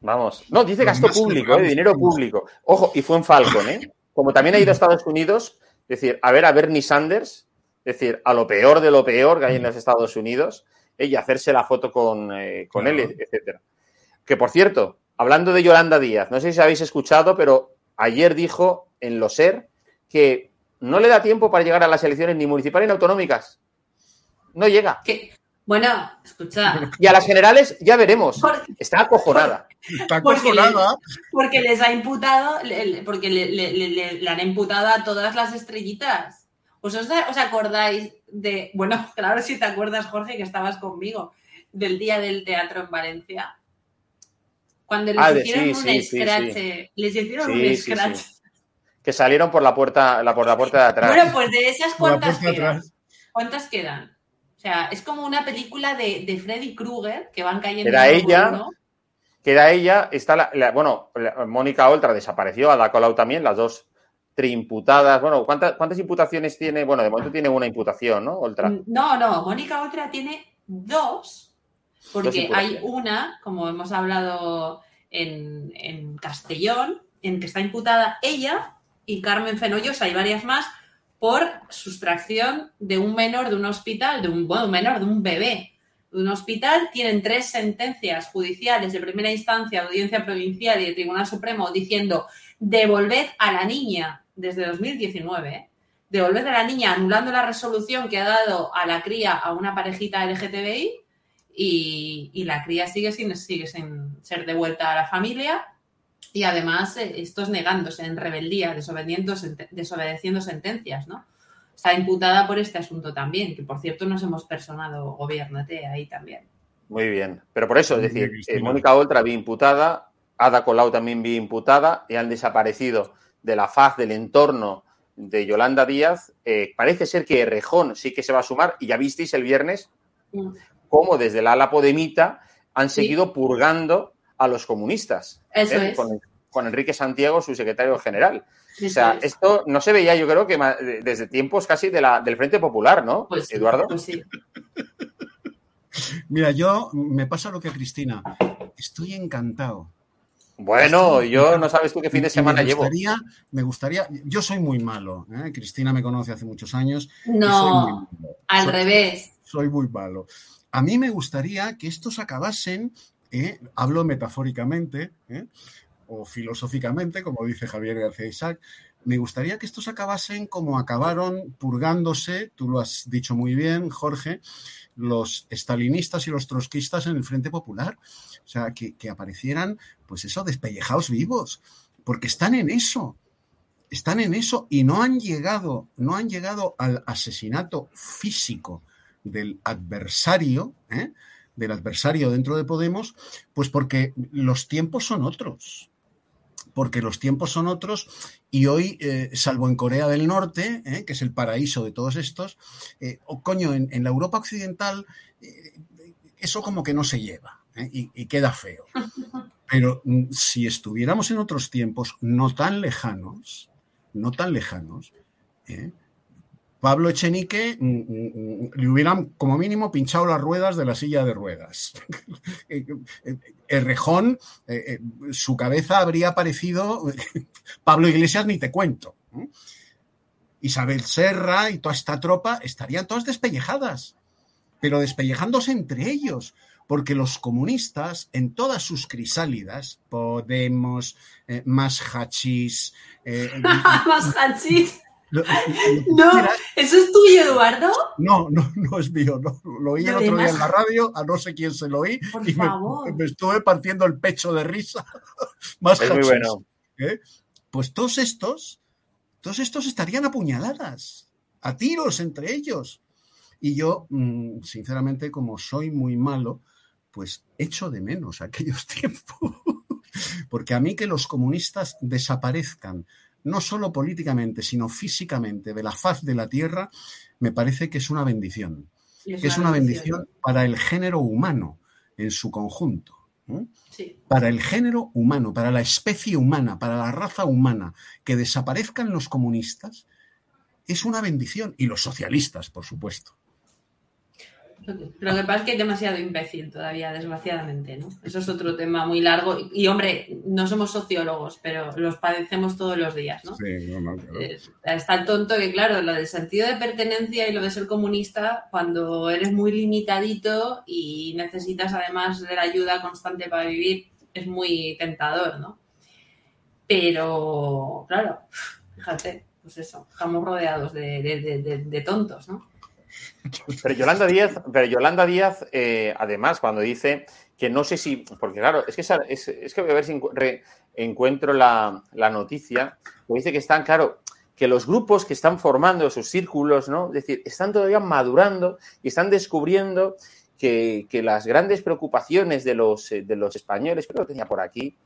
Vamos. No, dice gasto público, ¿eh? dinero público. Ojo, y fue en Falcon, ¿eh? Como también ha ido a Estados Unidos, es decir, a ver a Bernie Sanders, es decir, a lo peor de lo peor que hay en los Estados Unidos, y hacerse la foto con, eh, con él, etcétera. Que por cierto, hablando de Yolanda Díaz, no sé si habéis escuchado, pero ayer dijo en lo SER que no le da tiempo para llegar a las elecciones ni municipales ni autonómicas. No llega. Bueno, escucha. Y a las generales ya veremos. Está acojonada. Está acojonada. Porque, les ha imputado, porque le, han imputado a todas las estrellitas. ¿Os, os, acordáis de, bueno, [laughs] claro si te acuerdas, Jorge, que estabas conmigo, del día del teatro en Valencia? Cuando les ah, hicieron un scratch, les hicieron un scratch. Que salieron por la puerta, la, por la puerta de atrás. Bueno, pues de esas cuántas quedan. ¿Cuántas quedan? O sea, es como una película de, Freddy Krueger que van cayendo. Era ella. Queda ella, está la, bueno, Mónica Oltra desapareció, Ada Colau también, las dos triimputadas. Bueno, ¿cuántas, ¿cuántas imputaciones tiene? Bueno, de momento tiene una imputación, ¿no? Oltra. Mm, no, no, Mónica Oltra tiene dos, porque hay una, como hemos hablado en, en Castellón, en que está imputada ella y Carmen Fenollosa hay varias más, por sustracción de un menor de un hospital, de un, bueno, menor, de un bebé de un hospital. Tienen tres sentencias judiciales de primera instancia, audiencia provincial y de Tribunal Supremo diciendo devolved a la niña desde 2019, ¿eh? devolved a la niña anulando la resolución que ha dado a la cría a una parejita LGTBI y, y la cría sigue sin, sigue sin ser devuelta a la familia y además eh, estos negándose en rebeldía, desobedeciendo sentencias, ¿no? Está imputada por este asunto también, que por cierto nos hemos personado, gobiernate ahí también. Muy bien, pero por eso, es decir, eh, Mónica Oltra vi imputada, Ada Colau también vi imputada y han desaparecido de la faz del entorno de Yolanda Díaz. Eh, parece ser que Rejón sí que se va a sumar y ya visteis el viernes cómo desde la ala Podemita han seguido purgando a los comunistas. Eso ¿eh? es. Con, Enrique Santiago, su secretario general. o sea, esto no se veía, yo creo que desde tiempos casi de la, del Frente Popular, ¿no, pues Eduardo? Pues sí. Mira, yo me pasa lo que a Cristina. Estoy encantado. Bueno, yo no sabes tú qué fin de semana me gustaría, llevo. Me gustaría, yo soy muy malo. ¿eh? Cristina me conoce hace muchos años. No, al revés. Soy muy malo. A mí me gustaría que estos acabasen ¿eh? hablo metafóricamente ¿eh? o filosóficamente, como dice Javier García Isaac, me gustaría que estos acabasen como acabaron purgándose, tú lo has dicho muy bien, Jorge, los estalinistas y los trotskistas en el Frente Popular. O sea, que, que aparecieran, pues eso, despellejados vivos, porque están en eso están en eso y no han llegado, no han llegado al asesinato físico del adversario, ¿eh? del adversario dentro de Podemos, pues porque los tiempos son otros. Porque los tiempos son otros y hoy, eh, salvo en Corea del Norte, eh, que es el paraíso de todos estos, eh, o coño, en, la Europa occidental eso como que no se lleva y, y, queda feo. Pero mm, si estuviéramos en otros tiempos no tan lejanos, no tan lejanos, Pablo Echenique mm, mm, mm, le hubieran como mínimo pinchado las ruedas de la silla de ruedas. [laughs] El rejón, eh, eh, su cabeza habría parecido [laughs] Pablo Iglesias, ni te cuento. Isabel Serra y toda esta tropa estarían todas despellejadas, pero despellejándose entre ellos, porque los comunistas, en todas sus crisálidas, Podemos, eh, más hachís. [laughs] más hachís. No, ¿eso es tuyo, Eduardo? No, no, no es mío. Lo oí el otro día en la radio, a no sé quién se lo oí, y me, estuve partiendo el pecho de risa. [laughs] Más es muy bueno. ¿eh? Pues todos estos, todos estos estarían apuñaladas, a tiros entre ellos. Y yo, mm, sinceramente, como soy muy malo, pues echo de menos [laughs] aquellos tiempos. Porque a mí que los comunistas desaparezcan no solo políticamente, sino físicamente de la faz de la Tierra, me parece que es una bendición. Es, que es una bendición para el género humano en su conjunto. Para el género humano, para la especie humana, para la raza humana, que desaparezcan los comunistas, es una bendición. Y los socialistas, por supuesto. Lo que pasa es que hay demasiado imbécil todavía, desgraciadamente, ¿no? Eso es otro tema muy largo. Y, hombre, no somos sociólogos, pero los padecemos todos los días, ¿no? Sí, no, no, claro. Eh, Está el tonto que, claro, lo del sentido de pertenencia y lo de ser comunista, cuando eres muy limitadito y necesitas además de la ayuda constante para vivir, es muy tentador, ¿no? Pero, claro, fíjate, pues eso, estamos rodeados de, de- de- de tontos, ¿no? Pero Yolanda Díaz, pero Yolanda Díaz eh, además, cuando dice que no sé si, porque claro, es que, es, que voy a ver si encuentro la, la noticia, que dice que están, claro, que los grupos que están formando sus círculos, ¿no? Es decir, están todavía madurando y están descubriendo que, que las grandes preocupaciones de los, eh, de los españoles, creo que tenía por aquí,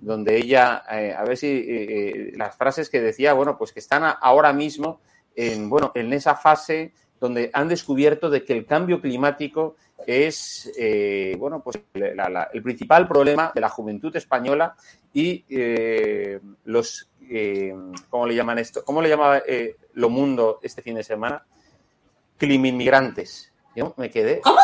donde ella, eh, a ver si las frases que decía, bueno, pues que están ahora mismo en, bueno, en esa fase donde han descubierto de que el cambio climático es, eh, bueno, pues la- la- el principal problema de la juventud española y eh, los, eh, ¿cómo le llaman esto? ¿Cómo le llamaba Lo Mundo este fin de semana? Climinmigrantes. Yo me quedé. ¿Cómo?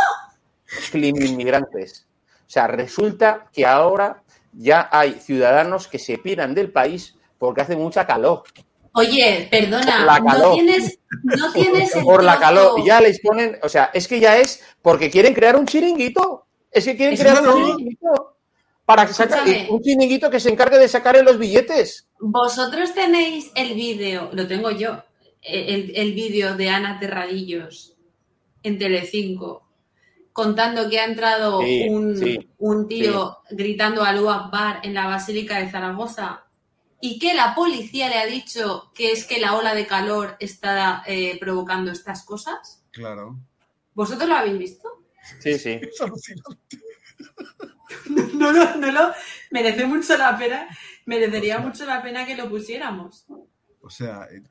Climinmigrantes. O sea, resulta que ahora ya hay ciudadanos que se piran del país porque hace mucha calor. Oye, perdona, La no tienes, no [laughs] tienes el por la calor. Ya les ponen, o sea, es que ya es porque quieren crear un chiringuito. Es que quieren Eso crear un chiringuito. Para sacar Escúchame. un chiringuito que se encargue de sacarle los billetes. Vosotros tenéis el vídeo, lo tengo yo, el, el vídeo de Ana Terradillos en Telecinco contando que ha entrado Sí, un, sí, un tío gritando Alú Akbar en la Basílica de Zaragoza y que la policía le ha dicho que es que la ola de calor está eh, provocando estas cosas. Claro. ¿Vosotros lo habéis visto? Sí, sí. [laughs] Es alucinante. [laughs] No, no, no lo merece mucho la pena, merecería mucho la pena que lo pusiéramos. O sea, eh,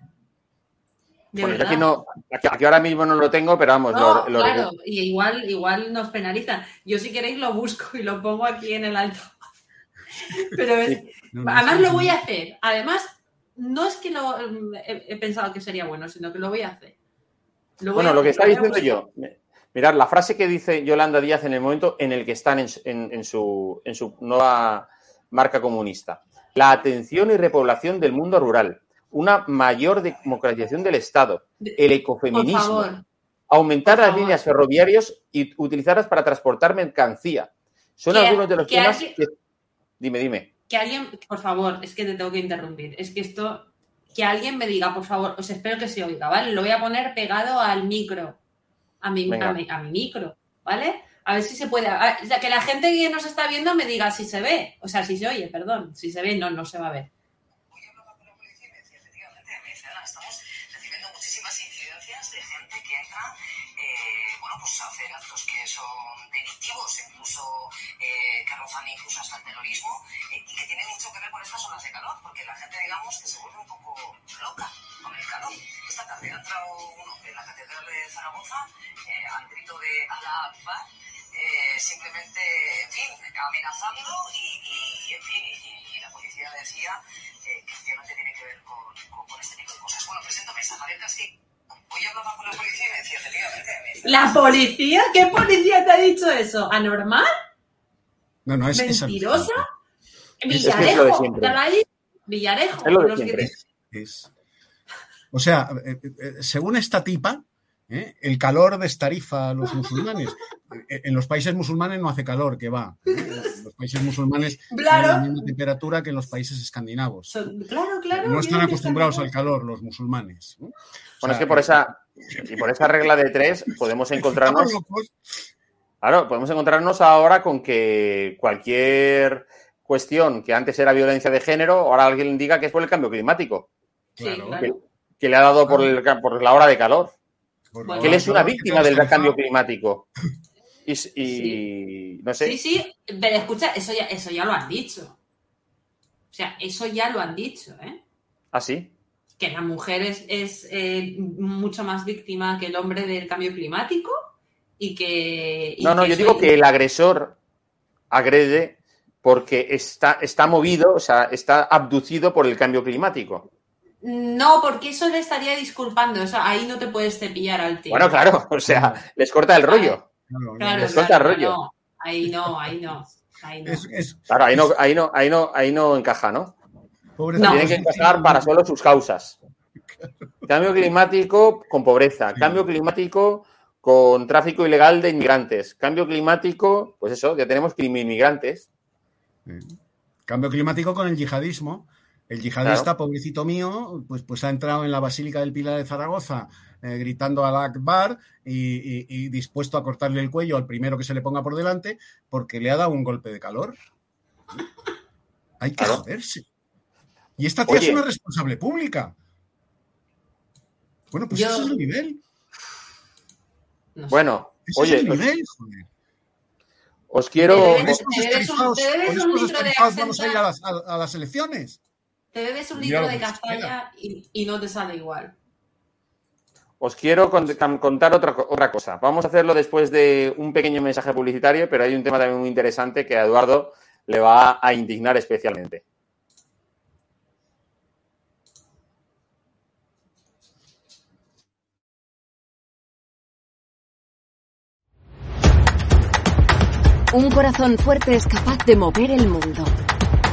Bueno, yo verdad. aquí, no, aquí, aquí ahora mismo no lo tengo, pero vamos, No, lo, lo- claro, y igual, igual nos penalizan. Yo si queréis lo busco y lo pongo aquí en el alto. [laughs] Pero es, no, no, además lo voy a hacer. Además, no es que lo mm, he, he pensado que sería bueno, sino que lo voy a hacer. Lo voy Bueno, a lo que está diciendo yo, mirad, la frase que dice Yolanda Díaz en el momento en el que están en, en- en su, en su nueva marca comunista. La atención y repoblación del mundo rural, una mayor democratización del Estado, el ecofeminismo, aumentar las líneas ferroviarias y utilizarlas para transportar mercancía. Son algunos de los temas que... Dime, dime. que alguien, por favor, es que te tengo que interrumpir. Es que esto, que alguien me diga, por favor, os espero que se oiga, ¿vale? Lo voy a poner pegado al micro, a mi, a mi, a mi micro, ¿vale? A ver si se puede. a- o sea, que la gente que nos está viendo me diga si se ve, o sea, si se oye, perdón. Si se ve, no, no se va a ver. Estamos recibiendo muchísimas incidencias de gente que entra, bueno, a hacer actos que son delictivos, incluso eh, que incluso hasta el terrorismo, eh, y que tienen mucho que ver con estas olas de calor, porque la gente, digamos, que se vuelve un poco loca con el calor. Esta tarde ha entrado un hombre en la Catedral de Zaragoza eh, al grito de Allah Akbar, eh, simplemente, en fin, amenazando y, y, en fin, y, y la policía decía eh, que efectivamente tiene que ver con, con- con este tipo de cosas. Bueno, presento mesa, Javier. Hoy hablaba con la policía y me decía, efectivamente, me dice, ¿La policía? ¿Qué policía te ha dicho eso? ¿Anormal? no, no, es, ¿Mentirosa? es Villarejo. Villarejo. Es lo de los que- siempre. Es- O sea, eh, eh, según esta tipa, ¿eh? el calor destarifa a los musulmanes. Eh, En los países musulmanes no hace calor, que va. ¿eh? En los países musulmanes Claro. tienen la misma temperatura que en los países escandinavos. Claro, claro. No están acostumbrados al calor los musulmanes. Bueno, sea, es que por esa, y por esa regla de tres podemos [laughs] encontrarnos... Claro, podemos encontrarnos ahora con que cualquier cuestión que antes era violencia de género, ahora alguien diga que es por el cambio climático, Sí, que, que le ha dado por, el por la hora de calor, Bueno, que él es una víctima del cambio climático. Y, no sé, Sí, sí, pero escucha, eso ya, eso ya lo han dicho. O sea, eso ya lo han dicho, ¿eh? así. Que la mujer es, es, eh, mucho más víctima que el hombre del cambio climático y que... y No, no, yo digo que el agresor agrede porque está, está movido, o sea, está abducido por el cambio climático. No, porque eso le estaría disculpando. O sea, ahí no te puedes cepillar al tío. Bueno, claro, [laughs] o sea, les corta el rollo. Claro, les corta el rollo. no. Ahí no, ahí no. Ahí no. Claro, ahí no, ahí no, ahí no, ahí no encaja, ¿no? Pobrecito. Tienen que encajar para solo sus causas. Cambio climático con pobreza, cambio climático con tráfico ilegal de inmigrantes, cambio climático, pues eso, ya tenemos inmigrantes. Cambio climático con el yihadismo. El yihadista, Claro. pobrecito mío, pues, pues ha entrado en la Basílica del Pilar de Zaragoza eh, gritando al Akbar y, y- y dispuesto a cortarle el cuello al primero que se le ponga por delante porque le ha dado un golpe de calor. Hay que joderse. Y esta tía Oye. es una responsable pública. Bueno, pues Yo- ese es el nivel. Bueno, Ese oye, es el os, nivel, joder. os quiero. Con estos vamos a ir a las, a- a las elecciones. Te bebes un litro de castaña y, y no te sale igual. Os quiero contar otra, otra cosa. Vamos a hacerlo después de un pequeño mensaje publicitario, pero hay un tema también muy interesante que a Eduardo le va a indignar especialmente. Un corazón fuerte es capaz de mover el mundo.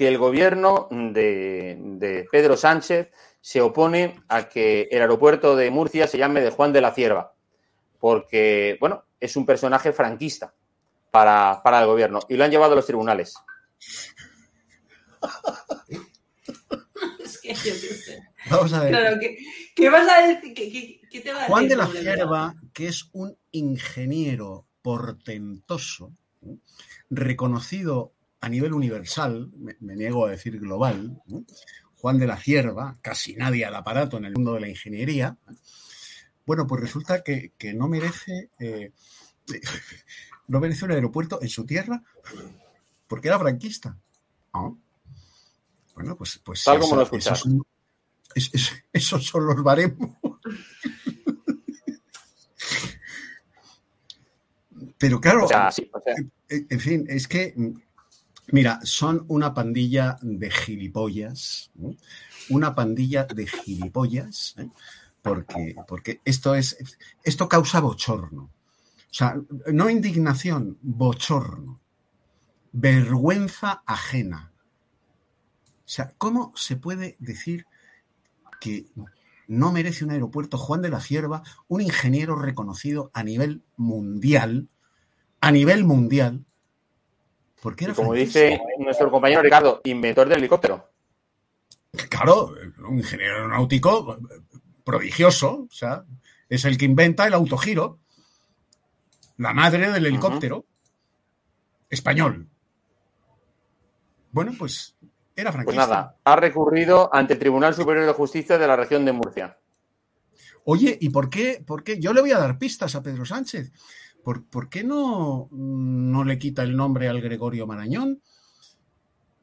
que el gobierno de, de Pedro Sánchez se opone a que el aeropuerto de Murcia se llame de Juan de la Cierva, porque, bueno, es un personaje franquista para, para el gobierno y lo han llevado a los tribunales. Es que yo qué sé. Vamos a ver. Claro, ¿qué, qué vas a decir? ¿Qué, qué- qué te va a Juan decir de la Cierva, que es un ingeniero portentoso, ¿eh? reconocido a nivel universal, me, me niego a decir global, ¿no? Juan de la Cierva, casi nadie al aparato en el mundo de la ingeniería, bueno, pues resulta que, que no merece eh, [laughs] no merece un aeropuerto en su tierra porque era franquista. Bueno, pues, pues Tal como lo esos escuchas. son- esos son los baremos. [laughs] Pero claro, O sea, sí, o sea, en fin, es que, mira, son una pandilla de gilipollas, una pandilla de gilipollas, ¿eh? porque, porque esto es, esto causa bochorno. O sea, no indignación, bochorno, vergüenza ajena. O sea, ¿cómo se puede decir que no merece un aeropuerto Juan de la Cierva, un ingeniero reconocido a nivel mundial, a nivel mundial, porque era y como dice nuestro compañero Ricardo, inventor del helicóptero. Claro, un ingeniero aeronáutico prodigioso, o sea, es el que inventa el autogiro, la madre del helicóptero español. Bueno, pues era Pues franquista. nada, ha recurrido ante el Tribunal Superior de Justicia de la región de Murcia. Oye, ¿y por qué, por qué? Yo le voy a dar pistas a Pedro Sánchez. ¿Por, qué no, no le quita el nombre al Gregorio Marañón?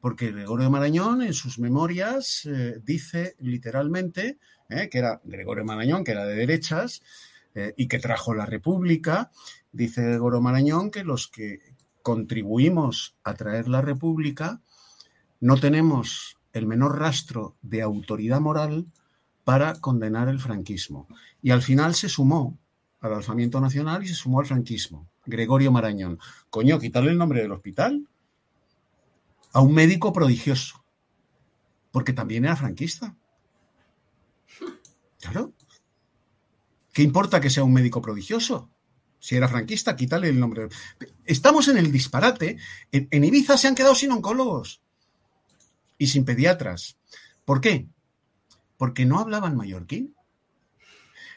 Porque Gregorio Marañón en sus memorias eh, dice literalmente eh, que era Gregorio Marañón, que era de derechas eh, y que trajo la República. Dice Gregorio Marañón que los que contribuimos a traer la República no tenemos el menor rastro de autoridad moral para condenar el franquismo. Y al final se sumó al alzamiento nacional y se sumó al franquismo. Gregorio Marañón. Coño, quitarle el nombre del hospital a un médico prodigioso. Porque también era franquista. Claro. ¿Qué importa que sea un médico prodigioso? Si era franquista, quítale el nombre. Estamos en el disparate. En, en Ibiza se han quedado sin oncólogos y sin pediatras. ¿Por qué? Porque no hablaban mallorquín.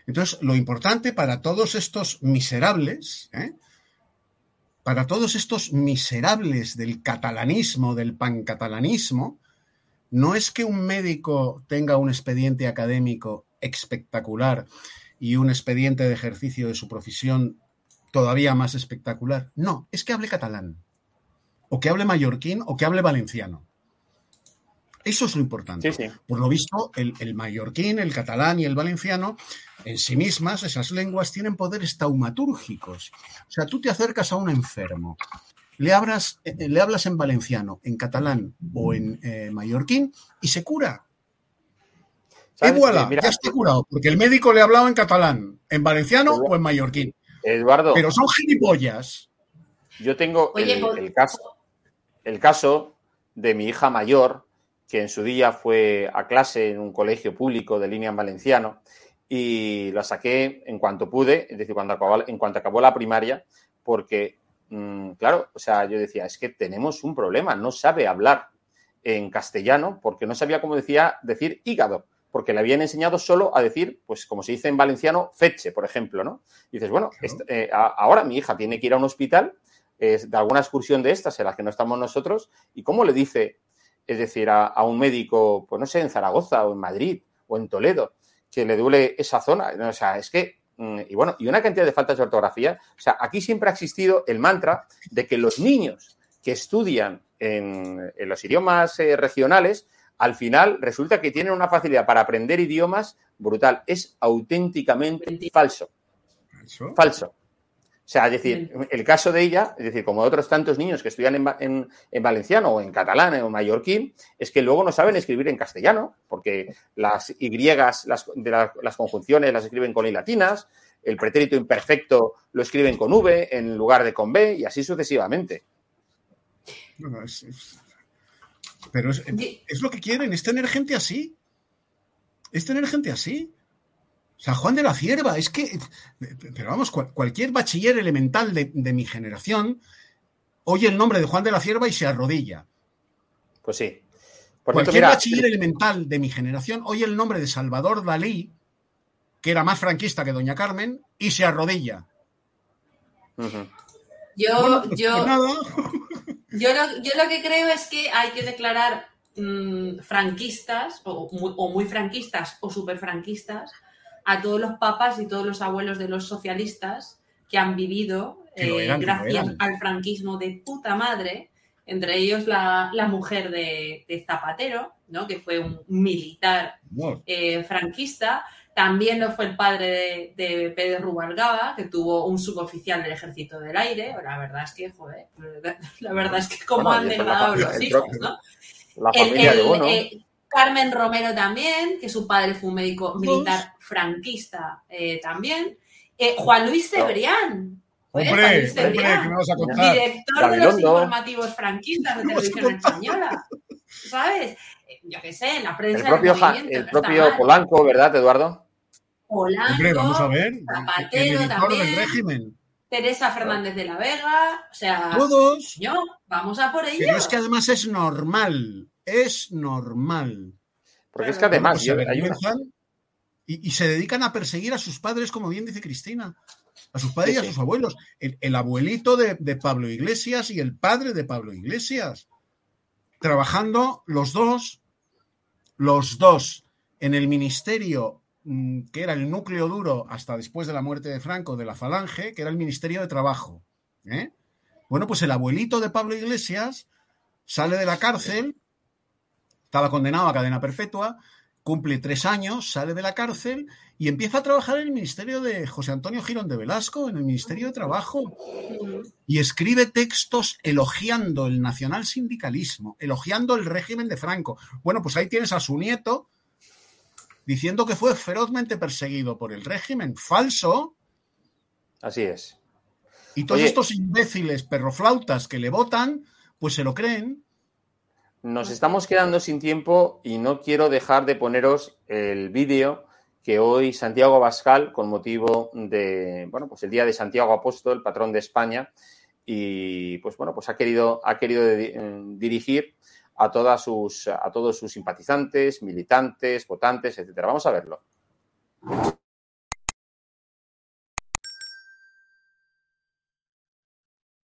Entonces, lo importante para todos estos miserables, ¿eh? para todos estos miserables del catalanismo, del pancatalanismo, no es que un médico tenga un expediente académico espectacular y un expediente de ejercicio de su profesión todavía más espectacular. No, es que hable catalán, o que hable mallorquín, o que hable valenciano. Eso es lo importante. Por lo visto, el, el, mallorquín, el catalán y el valenciano, en sí mismas, esas lenguas tienen poderes taumatúrgicos. O sea, tú te acercas a un enfermo, le, hablas, eh, le hablas en valenciano, en catalán o en eh, mallorquín y se cura. Igual, ya está curado, porque el médico le hablaba en catalán, en valenciano o en mallorquín. Eduardo. Pero son gilipollas. Yo tengo el, caso, el caso de mi hija mayor, que en su día fue a clase en un colegio público de línea en valenciano, y la saqué en cuanto pude, es decir, cuando acabó, en cuanto acabó la primaria, porque, mm, claro, o sea, yo decía, es que tenemos un problema, no sabe hablar en castellano porque no sabía cómo decía decir hígado porque le habían enseñado solo a decir, pues como se dice en valenciano, feche, por ejemplo, ¿no? Y dices, bueno, eh, ahora mi hija tiene que ir a un hospital de alguna excursión de estas en las que no estamos nosotros, ¿y cómo le dice, es decir, a, un médico, pues no sé, en Zaragoza o en Madrid o en Toledo, que le duele esa zona? o sea, es que, mm, y bueno, y una cantidad de faltas de ortografía. O sea, aquí siempre ha existido el mantra de que los niños que estudian en, los idiomas eh, regionales al final resulta que tienen una facilidad para aprender idiomas brutal. Es auténticamente falso. Falso. Sea, es decir, el caso de ella, es decir, como de otros tantos niños que estudian en, valenciano o en catalán o en mallorquín, es que luego no saben escribir en castellano, porque las Y, las, de las conjunciones las escriben con I latinas, el pretérito imperfecto lo escriben con V en lugar de con B y así sucesivamente. Pero es, lo que quieren, es tener gente así. Es tener gente así. O sea, Juan de la Cierva, es que. Pero vamos, cualquier bachiller elemental de, mi generación oye el nombre de Juan de la Cierva y se arrodilla. Pues sí. cualquier bachiller elemental de mi generación oye el nombre de Salvador Dalí, que era más franquista que Doña Carmen, y se arrodilla. Yo, yo, pues yo lo, que creo es que hay que declarar mm, franquistas, o muy, franquistas, o súper franquistas, a todos los papas y todos los abuelos de los socialistas que han vivido eh, gracias al franquismo de puta madre, entre ellos la, mujer de, Zapatero, ¿no? que fue un militar eh, franquista, también lo fue el padre de, Pedro Rubalgaba, que tuvo un suboficial del Ejército del Aire. La verdad es que, joder, [laughs] la verdad es que como han degradado los hijos, ¿no? La familia de Bono. Eh, Carmen Romero también, que su padre fue un médico militar franquista eh, también. Eh, Juan Luis Cebrián. Hombre, Cebrián, me vas a contar? Director de los informativos franquistas de televisión española. ¿Sabes? yo qué sé, en la prensa. El propio, el propio Polanco, ¿verdad, Eduardo? Polanco, Hombre, vamos a ver. Zapatero también. régimen. Teresa Fernández de la Vega, o sea, todos. Yo, vamos a por ello. Pero es que además es normal, es normal. Porque es que además se y, se dedican a perseguir a sus padres, como bien dice Cristina, a sus padres y a sus abuelos. El, abuelito de, de, Pablo Iglesias y el padre de Pablo Iglesias, trabajando los dos los dos en el ministerio mm, que era el núcleo duro hasta después de la muerte de Franco de la Falange, que era el Ministerio de Trabajo. ¿eh? Bueno, pues el abuelito de Pablo Iglesias sale de la cárcel, estaba condenado a cadena perpetua, cumple tres años, sale de la cárcel y empieza a trabajar en el ministerio de José Antonio Girón de Velasco, en el Ministerio de Trabajo, y escribe textos elogiando el nacional sindicalismo, elogiando el régimen de Franco. Bueno, pues ahí tienes a su nieto diciendo que fue ferozmente perseguido por el régimen. Falso. Así es. Y todos estos imbéciles perroflautas que le votan, pues se lo creen. Nos estamos quedando sin tiempo y no quiero dejar de poneros el vídeo que hoy Santiago Abascal, con motivo de, bueno, pues el día de Santiago Apóstol, el patrón de España, y pues bueno, pues ha querido, ha querido dirigir a, todas sus, a todos sus simpatizantes, militantes, votantes, etcétera. Vamos a verlo.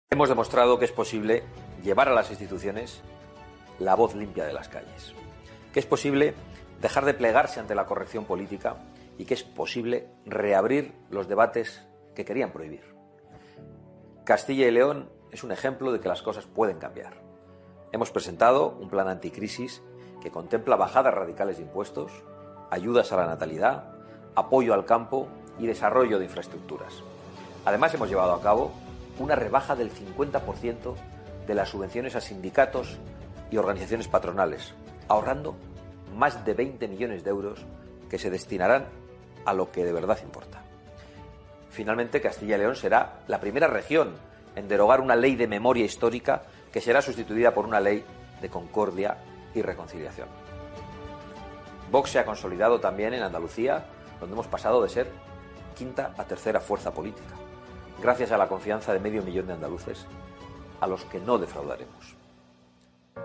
Hemos demostrado que es posible llevar a las instituciones la voz limpia de las calles, que es posible dejar de plegarse ante la corrección política y que es posible reabrir los debates que querían prohibir. Castilla y León es un ejemplo de que las cosas pueden cambiar. Hemos presentado un plan anticrisis que contempla bajadas radicales de impuestos, ayudas a la natalidad, apoyo al campo y desarrollo de infraestructuras. Además, hemos llevado a cabo una rebaja del 50% de las subvenciones a sindicatos y organizaciones patronales, ahorrando más de 20 millones de euros que se destinarán a lo que de verdad importa. Finalmente, Castilla y León será la primera región en derogar una ley de memoria histórica que será sustituida por una ley de concordia y reconciliación. Vox se ha consolidado también en Andalucía, donde hemos pasado de ser quinta a tercera fuerza política, gracias a la confianza de medio millón de andaluces, a los que no defraudaremos.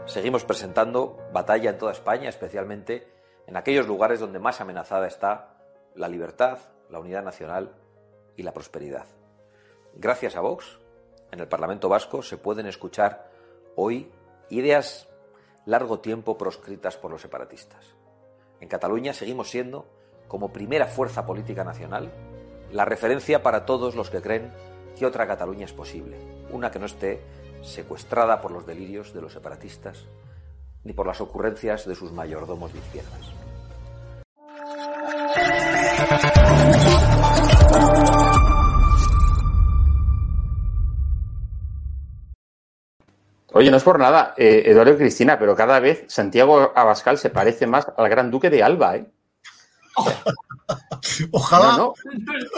Seguimos presentando batalla en toda España, especialmente en aquellos lugares donde más amenazada está la libertad, la unidad nacional y la prosperidad. Gracias a Vox, en el Parlamento Vasco se pueden escuchar hoy ideas largo tiempo proscritas por los separatistas. En Cataluña seguimos siendo, como primera fuerza política nacional, la referencia para todos los que creen que otra Cataluña es posible, una que no esté secuestrada por los delirios de los separatistas ni por las ocurrencias de sus mayordomos de izquierdas. Oye, no es por nada, eh, Eduardo y Cristina, pero cada vez Santiago Abascal se parece más al gran duque de Alba, ¿eh? [laughs] [laughs] Ojalá. No,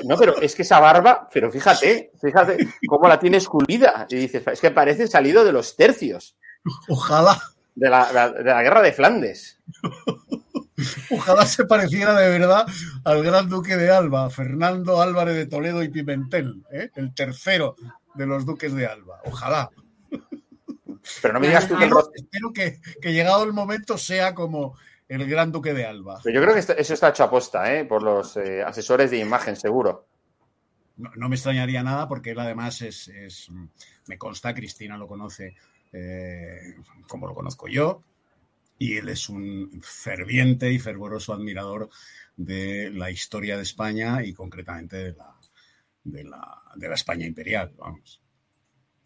no, pero es que esa barba, pero fíjate, fíjate cómo la tiene esculpida. Y dices, es que parece salido de los tercios. Ojalá. De la, de la guerra de Flandes. [laughs] Ojalá se pareciera de verdad al gran duque de Alba, Fernando Álvarez de Toledo y Pimentel, ¿eh? el tercero de los duques de Alba. Ojalá. Pero no me digas tú que... Espero que, que llegado el momento sea como el gran duque de Alba. Pero yo creo que eso está hecho a posta, ¿eh? por los eh, asesores de imagen, seguro. No, no, me extrañaría nada porque él además es, es me consta, Cristina lo conoce eh, como lo conozco yo, y él es un ferviente y fervoroso admirador de la historia de España y concretamente de la, de la, de la España imperial, vamos.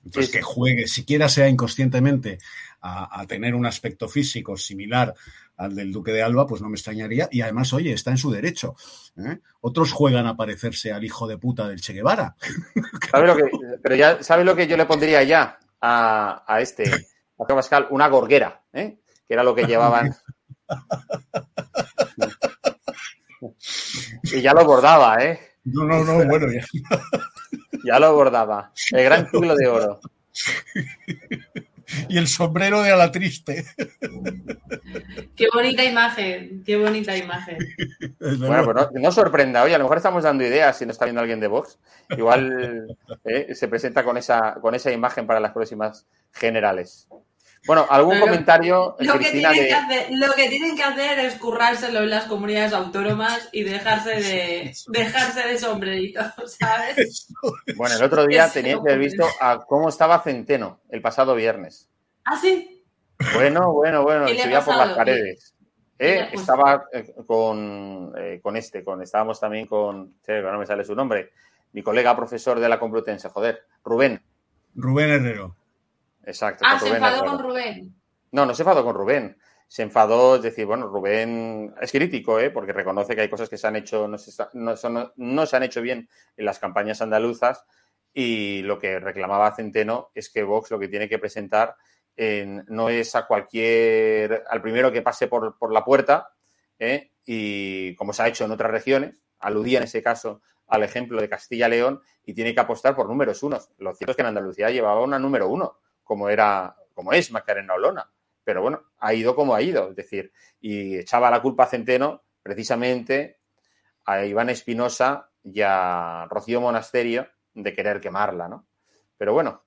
Entonces, que juegue, siquiera sea inconscientemente, a, a, tener un aspecto físico similar al del Duque de Alba, pues no me extrañaría. Y además, oye, está en su derecho. ¿eh? Otros juegan a parecerse al hijo de puta del Che Guevara. [laughs] ¿Sabe lo que, pero ya, ¿sabe lo que yo le pondría ya a, a este, a Pascal? Una gorguera, ¿eh? que era lo que llevaban. y ya lo bordaba, ¿eh? No, no, no, bueno, ya. Ya lo bordaba. El gran siglo de oro. [laughs] Y el sombrero de ala triste. Qué bonita imagen, qué bonita imagen. Bueno, pues no, no, sorprenda. Oye, a lo mejor estamos dando ideas si no está viendo alguien de Vox. Igual [laughs] eh, se presenta con esa, con esa imagen para las próximas generales. Bueno, ¿algún Pero comentario, Lo que, Cristina, tienen de... que hacer, lo que tienen que hacer es currárselo en las comunidades autónomas y dejarse de, dejarse de sombrerito, [laughs] ¿sabes? Bueno, el otro día teníais que haber visto a cómo estaba Centeno el pasado viernes. ¿Ah, sí? Bueno, bueno, bueno, [laughs] ¿Qué le ha subía por las paredes. ¿Qué le Eh, estaba eh, con, eh, con este, con, estábamos también con, no me sale su nombre, mi colega profesor de la Complutense, joder, Rubén. Rubén Herrero. Exacto. Ah, con se Rubén enfadó con Rubén. No, no se enfadó con Rubén. Se enfadó, es decir, bueno, Rubén es crítico, ¿eh? porque reconoce que hay cosas que se han hecho, no se, no, son- no se han hecho bien en las campañas andaluzas y lo que reclamaba Centeno es que Vox lo que tiene que presentar en- no es a cualquier, al primero que pase por, por la puerta, ¿eh? y como se ha hecho en otras regiones, aludía en ese caso al ejemplo de Castilla-León y tiene que apostar por números unos. Lo cierto es que en Andalucía llevaba una número uno, como era, como es Macarena Olona. Pero bueno, ha ido como ha ido, es decir, y echaba la culpa a Centeno precisamente a Iván Espinosa y a Rocío Monasterio de querer quemarla, ¿no? Pero bueno,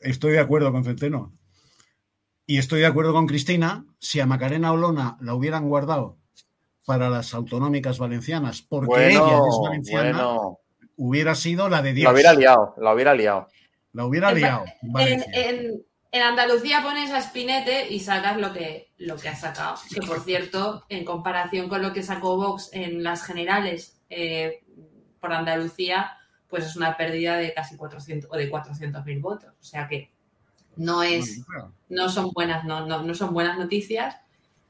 Estoy de acuerdo con Centeno. Y estoy de acuerdo con Cristina. Si a Macarena Olona la hubieran guardado para las autonómicas valencianas, porque bueno, ella es valenciana, bueno, hubiera sido la de Dios. la hubiera liado, la hubiera liado. La hubiera liado. En, Valencia. en- en Andalucía pones a Spinete y sacas lo que, lo que ha sacado. Que por cierto, en comparación con lo que sacó Vox en las generales eh, por Andalucía, pues es una pérdida de casi 400 o de 400.000 votos. O sea que no es, no son buenas, no, no, no son buenas noticias.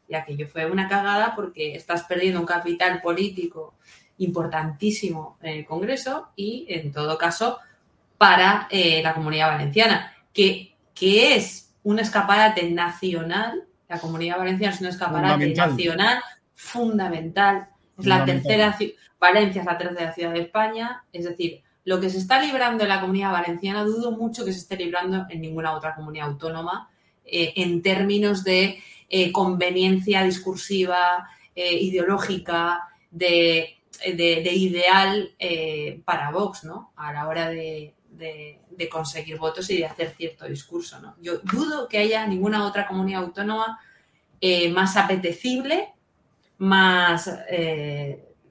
Y aquello fue una cagada porque estás perdiendo un capital político importantísimo en el Congreso y, en todo caso, para eh, la comunidad valenciana, que, que es un escaparate nacional. La comunidad valenciana es un escaparate nacional fundamental. Es la tercera Valencia es la tercera ciudad de España, es decir, lo que se está librando en la comunidad valenciana, dudo mucho que se esté librando en ninguna otra comunidad autónoma eh, en términos de eh, conveniencia discursiva, eh, ideológica, de, ideal para Vox, ¿no? A la hora de, conseguir votos y de hacer cierto discurso, ¿no? Yo dudo que haya ninguna otra comunidad autónoma más apetecible, más,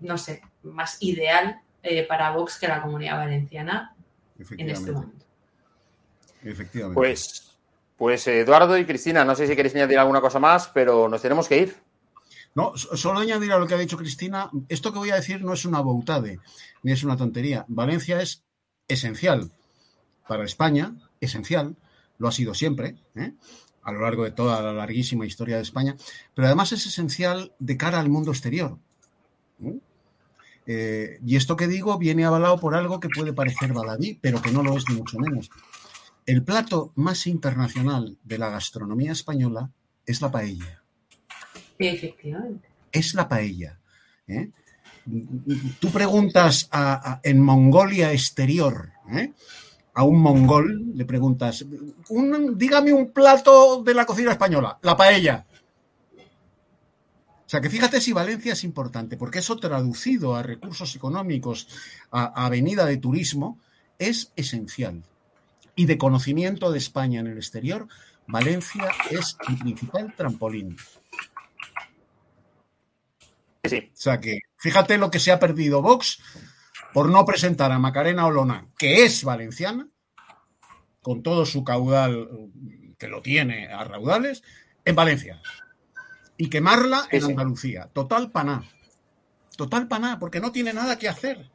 no sé, más ideal eh, para Vox que la comunidad valenciana en este momento. Efectivamente. Pues, pues Eduardo y Cristina, no sé si queréis añadir alguna cosa más, pero nos tenemos que ir. No, solo añadir a lo que ha dicho Cristina, esto que voy a decir no es una boutade, ni es una tontería. Valencia es esencial para España, esencial, lo ha sido siempre, ¿eh? a lo largo de toda la larguísima historia de España, pero además es esencial de cara al mundo exterior. Eh, y esto que digo viene avalado por algo que puede parecer baladí, pero que no lo es ni mucho menos. El plato más internacional de la gastronomía española es la paella. Efectivamente. Es la paella. ¿eh? Tú preguntas en Mongolia exterior, ¿eh? a un mongol, le preguntas, dígame un plato de la cocina española, la paella. O sea que fíjate si Valencia es importante, porque eso traducido a recursos económicos, a, avenida de turismo, es esencial. Y de conocimiento de España en el exterior, Valencia es el principal trampolín. Sí. O sea que fíjate lo que se ha perdido Vox por no presentar a Macarena Olona, que es valenciana, con todo su caudal que lo tiene a raudales, en Valencia y quemarla en Andalucía. Total paná. Total paná, porque no tiene nada que hacer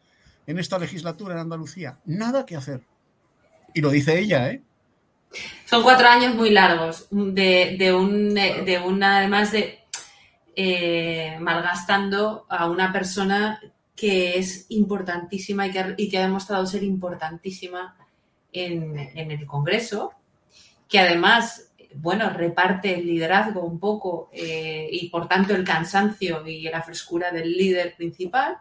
en esta legislatura en Andalucía. Nada que hacer. Y lo dice ella, ¿eh? Son cuatro años muy largos de, de un, de una, además de eh, malgastando a una persona que es importantísima y que, ha, demostrado ser importantísima en, en el Congreso, que además bueno, reparte el liderazgo un poco eh, y por tanto el cansancio y la frescura del líder principal.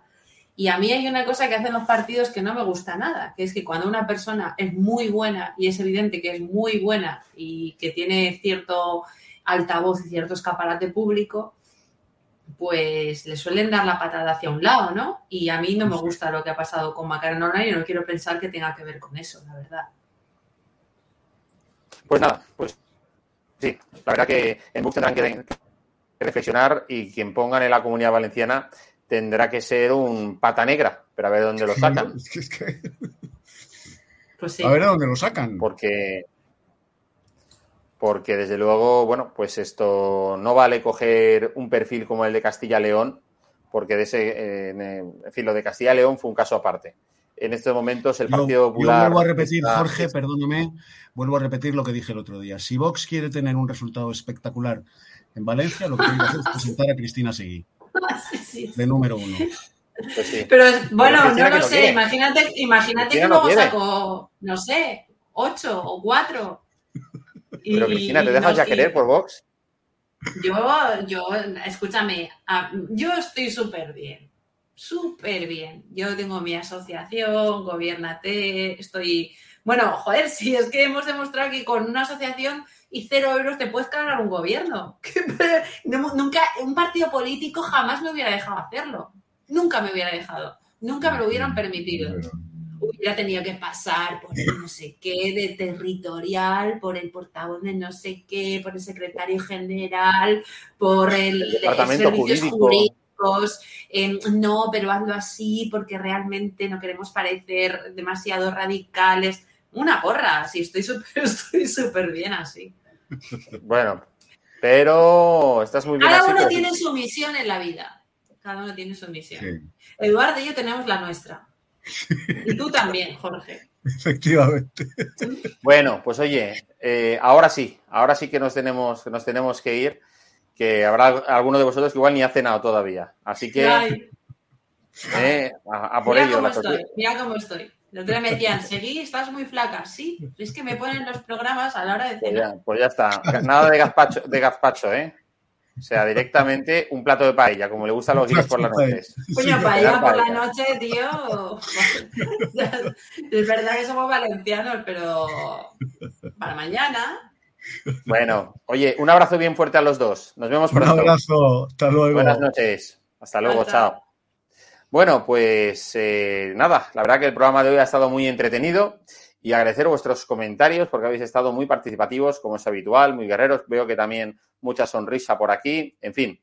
Y a mí hay una cosa que hacen los partidos que no me gusta nada, que es que cuando una persona es muy buena y es evidente que es muy buena y que tiene cierto altavoz y cierto escaparate público, pues le suelen dar la patada hacia un lado, ¿no? Y a mí no me gusta lo que ha pasado con Macarena y no quiero pensar que tenga que ver con eso, la verdad. Pues nada, pues Sí, la verdad que en Bux tendrán que reflexionar y quien pongan en la comunidad valenciana tendrá que ser un pata negra, pero a ver dónde lo sacan. Pues a ver dónde lo sacan. Porque, porque desde luego, bueno, pues esto no vale coger un perfil como el de Castilla-León, porque de ese, eh, en fin, lo de Castilla-León fue un caso aparte en estos momentos el Partido Popular. Yo vuelvo a repetir, Jorge, perdóname, vuelvo a repetir lo que dije el otro día. Si Vox quiere tener un resultado espectacular en Valencia, lo que tiene que hacer es [laughs] presentar a Cristina Seguí. [laughs] De número uno. Pues Pero bueno, no lo sé. Imagínate, imagínate que luego saco, no sé, ocho o cuatro. Pero Cristina, ¿te dejas ya querer por Vox? Yo, yo, escúchame, yo estoy súper bien súper bien. Yo tengo mi asociación, gobiernate, estoy... Bueno, joder, si es que hemos demostrado que con una asociación y cero euros te puedes cargar un gobierno. [laughs] Nunca, un partido político jamás me hubiera dejado hacerlo. Nunca me hubiera dejado. Nunca me lo hubieran permitido. Hubiera tenido que pasar por el no sé qué de territorial, por el portavoz de no sé qué, por el secretario general, por el, departamento jurídico no, pero hazlo así porque realmente no queremos parecer demasiado radicales. Una porra, sí, estoy súper [laughs] estoy súper bien así. Bueno, pero estás muy bien Cada así, uno tiene su misión en la vida. Cada uno tiene su misión. Eduardo y yo tenemos la nuestra. Y tú también, Jorge. [laughs] Efectivamente. Bueno, pues oye, eh, ahora sí, ahora sí que nos tenemos, que nos tenemos que ir, que habrá alguno de vosotros que igual ni ha cenado todavía. Así que eh, a, a por mira ello. cómo la estoy, mira cómo estoy. El otro me decían, Seguí, estás muy flaca. Sí, es que me ponen los programas a la hora de Pues cenar. ya, pues ya está. Nada de gazpacho, de gazpacho, ¿eh? O sea, directamente un plato de paella, como le gustan a los guiris por las noches. Coño, paella por la noche, tío. [laughs] es verdad que somos valencianos, pero para mañana. Bueno, oye, un abrazo bien fuerte a los dos. Nos vemos Un pronto. abrazo. Hasta luego. Buenas noches. Hasta luego, Chao, chao. Bueno, pues eh, nada, la verdad que el programa de hoy ha estado muy entretenido y agradecer vuestros comentarios porque habéis estado muy participativos, como es habitual, muy guerreros. Veo que también mucha sonrisa por aquí. En fin,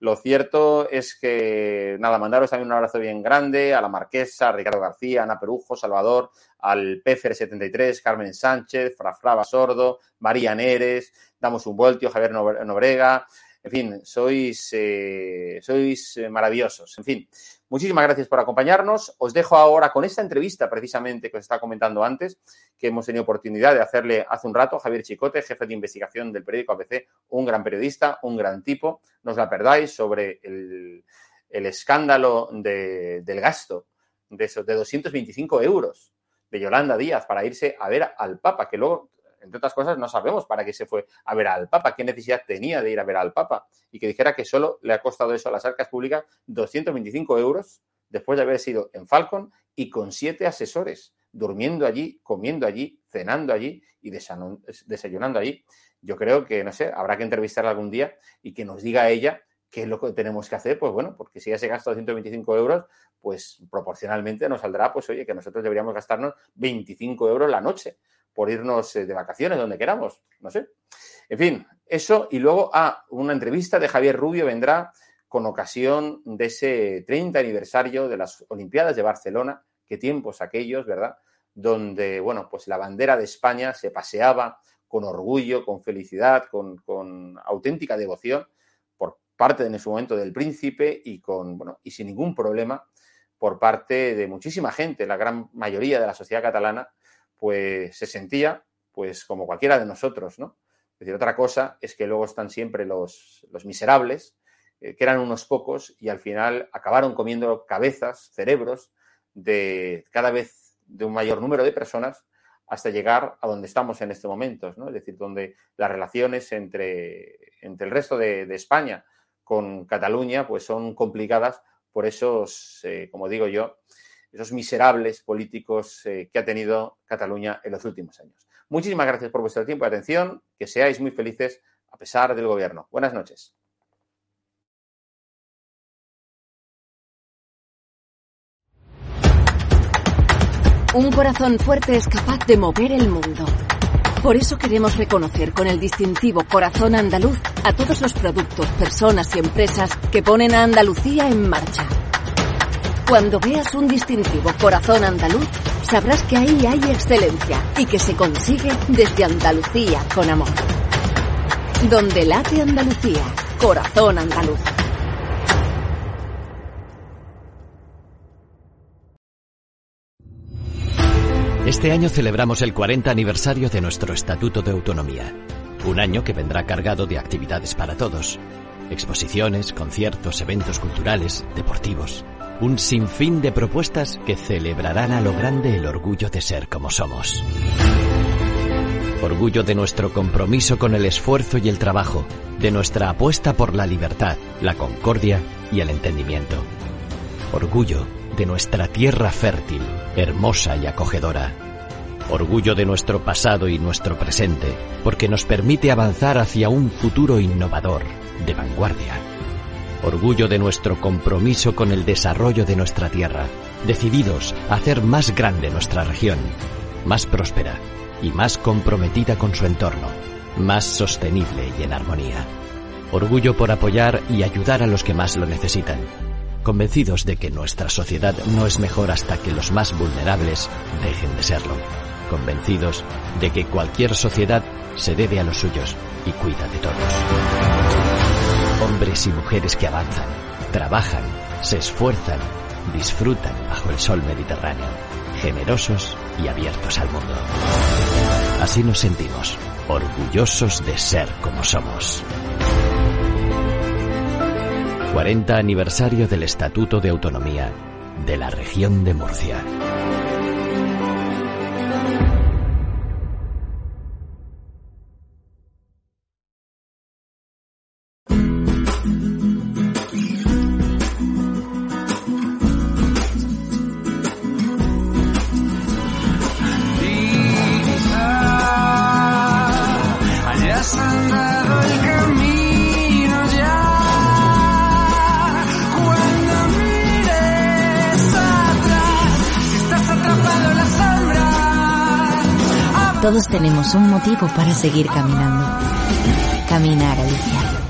lo cierto es que, nada, mandaros también un abrazo bien grande a la Marquesa, a Ricardo García, Ana Perujo, Salvador, al PFR73, Carmen Sánchez, Frafrava Sordo, María Neres, Damos un Voltio, Javier Nobre- Nobrega. En fin, sois, eh, sois eh, maravillosos. En fin, muchísimas gracias por acompañarnos. Os dejo ahora con esta entrevista precisamente que os estaba comentando antes, que hemos tenido oportunidad de hacerle hace un rato, Javier Chicote, jefe de investigación del periódico ABC, un gran periodista, un gran tipo. No os la perdáis sobre el, escándalo de- del gasto de esos de 225 euros de Yolanda Díaz para irse a ver al Papa, que luego, entre otras cosas, no sabemos para qué se fue a ver al Papa, qué necesidad tenía de ir a ver al Papa, y que dijera que solo le ha costado eso a las arcas públicas 225 euros después de haber sido en Falcon y con siete asesores, durmiendo allí, comiendo allí, cenando allí y desayunando allí. Yo creo que, no sé, habrá que entrevistarla algún día y que nos diga ella qué es lo que tenemos que hacer, pues bueno, porque si ya se gasta 225 euros, pues proporcionalmente nos saldrá, pues oye, que nosotros deberíamos gastarnos 25 euros la noche por irnos eh, de vacaciones donde queramos, no sé. En fin, eso y luego, ah, una entrevista de Javier Rubio vendrá con ocasión de ese 30 aniversario de las Olimpiadas de Barcelona, qué tiempos aquellos, ¿verdad? Donde, bueno, pues la bandera de España se paseaba con orgullo, con felicidad, con, con auténtica devoción por parte en ese momento del príncipe y con, bueno, y sin ningún problema por parte de muchísima gente, la gran mayoría de la sociedad catalana, pues se sentía pues como cualquiera de nosotros, ¿no? Es decir, otra cosa es que luego están siempre los, los miserables, eh, que eran unos pocos y al final acabaron comiendo cabezas, cerebros de cada vez de un mayor número de personas hasta llegar a donde estamos en este momento, ¿no? Es decir, donde las relaciones entre, entre el resto de, de España con Cataluña pues son complicadas por esos, eh, como digo yo, esos miserables políticos eh, que ha tenido Cataluña en los últimos años. Muchísimas gracias por vuestro tiempo y atención. Que seáis muy felices a pesar del gobierno. Buenas noches. Un corazón fuerte es capaz de mover el mundo. Por eso queremos reconocer con el distintivo Corazón Andaluz a todos los productos, personas y empresas que ponen a Andalucía en marcha. Cuando veas un distintivo Corazón Andaluz, sabrás que ahí hay excelencia y que se consigue desde Andalucía con amor. Donde late Andalucía, Corazón Andaluz. Este año celebramos el 40 aniversario de nuestro Estatuto de Autonomía. Un año que vendrá cargado de actividades para todos. Exposiciones, conciertos, eventos culturales, deportivos. Un sinfín de propuestas que celebrarán a lo grande el orgullo de ser como somos. Orgullo de nuestro compromiso con el esfuerzo y el trabajo, de nuestra apuesta por la libertad, la concordia y el entendimiento. Orgullo de nuestra tierra fértil, hermosa y acogedora. Orgullo de nuestro pasado y nuestro presente, porque nos permite avanzar hacia un futuro innovador, de vanguardia. Orgullo de nuestro compromiso con el desarrollo de nuestra tierra, decididos a hacer más grande nuestra región, más próspera y más comprometida con su entorno, más sostenible y en armonía. Orgullo por apoyar y ayudar a los que más lo necesitan, convencidos de que nuestra sociedad no es mejor hasta que los más vulnerables dejen de serlo. convencidos de que cualquier sociedad se debe a los suyos y cuida de todos. Hombres y mujeres que avanzan, trabajan, se esfuerzan, disfrutan bajo el sol mediterráneo, generosos y abiertos al mundo. Así nos sentimos, orgullosos de ser como somos. 40 aniversario del Estatuto de Autonomía de la región de Murcia. Motivo para seguir caminando. Caminar, Alicia.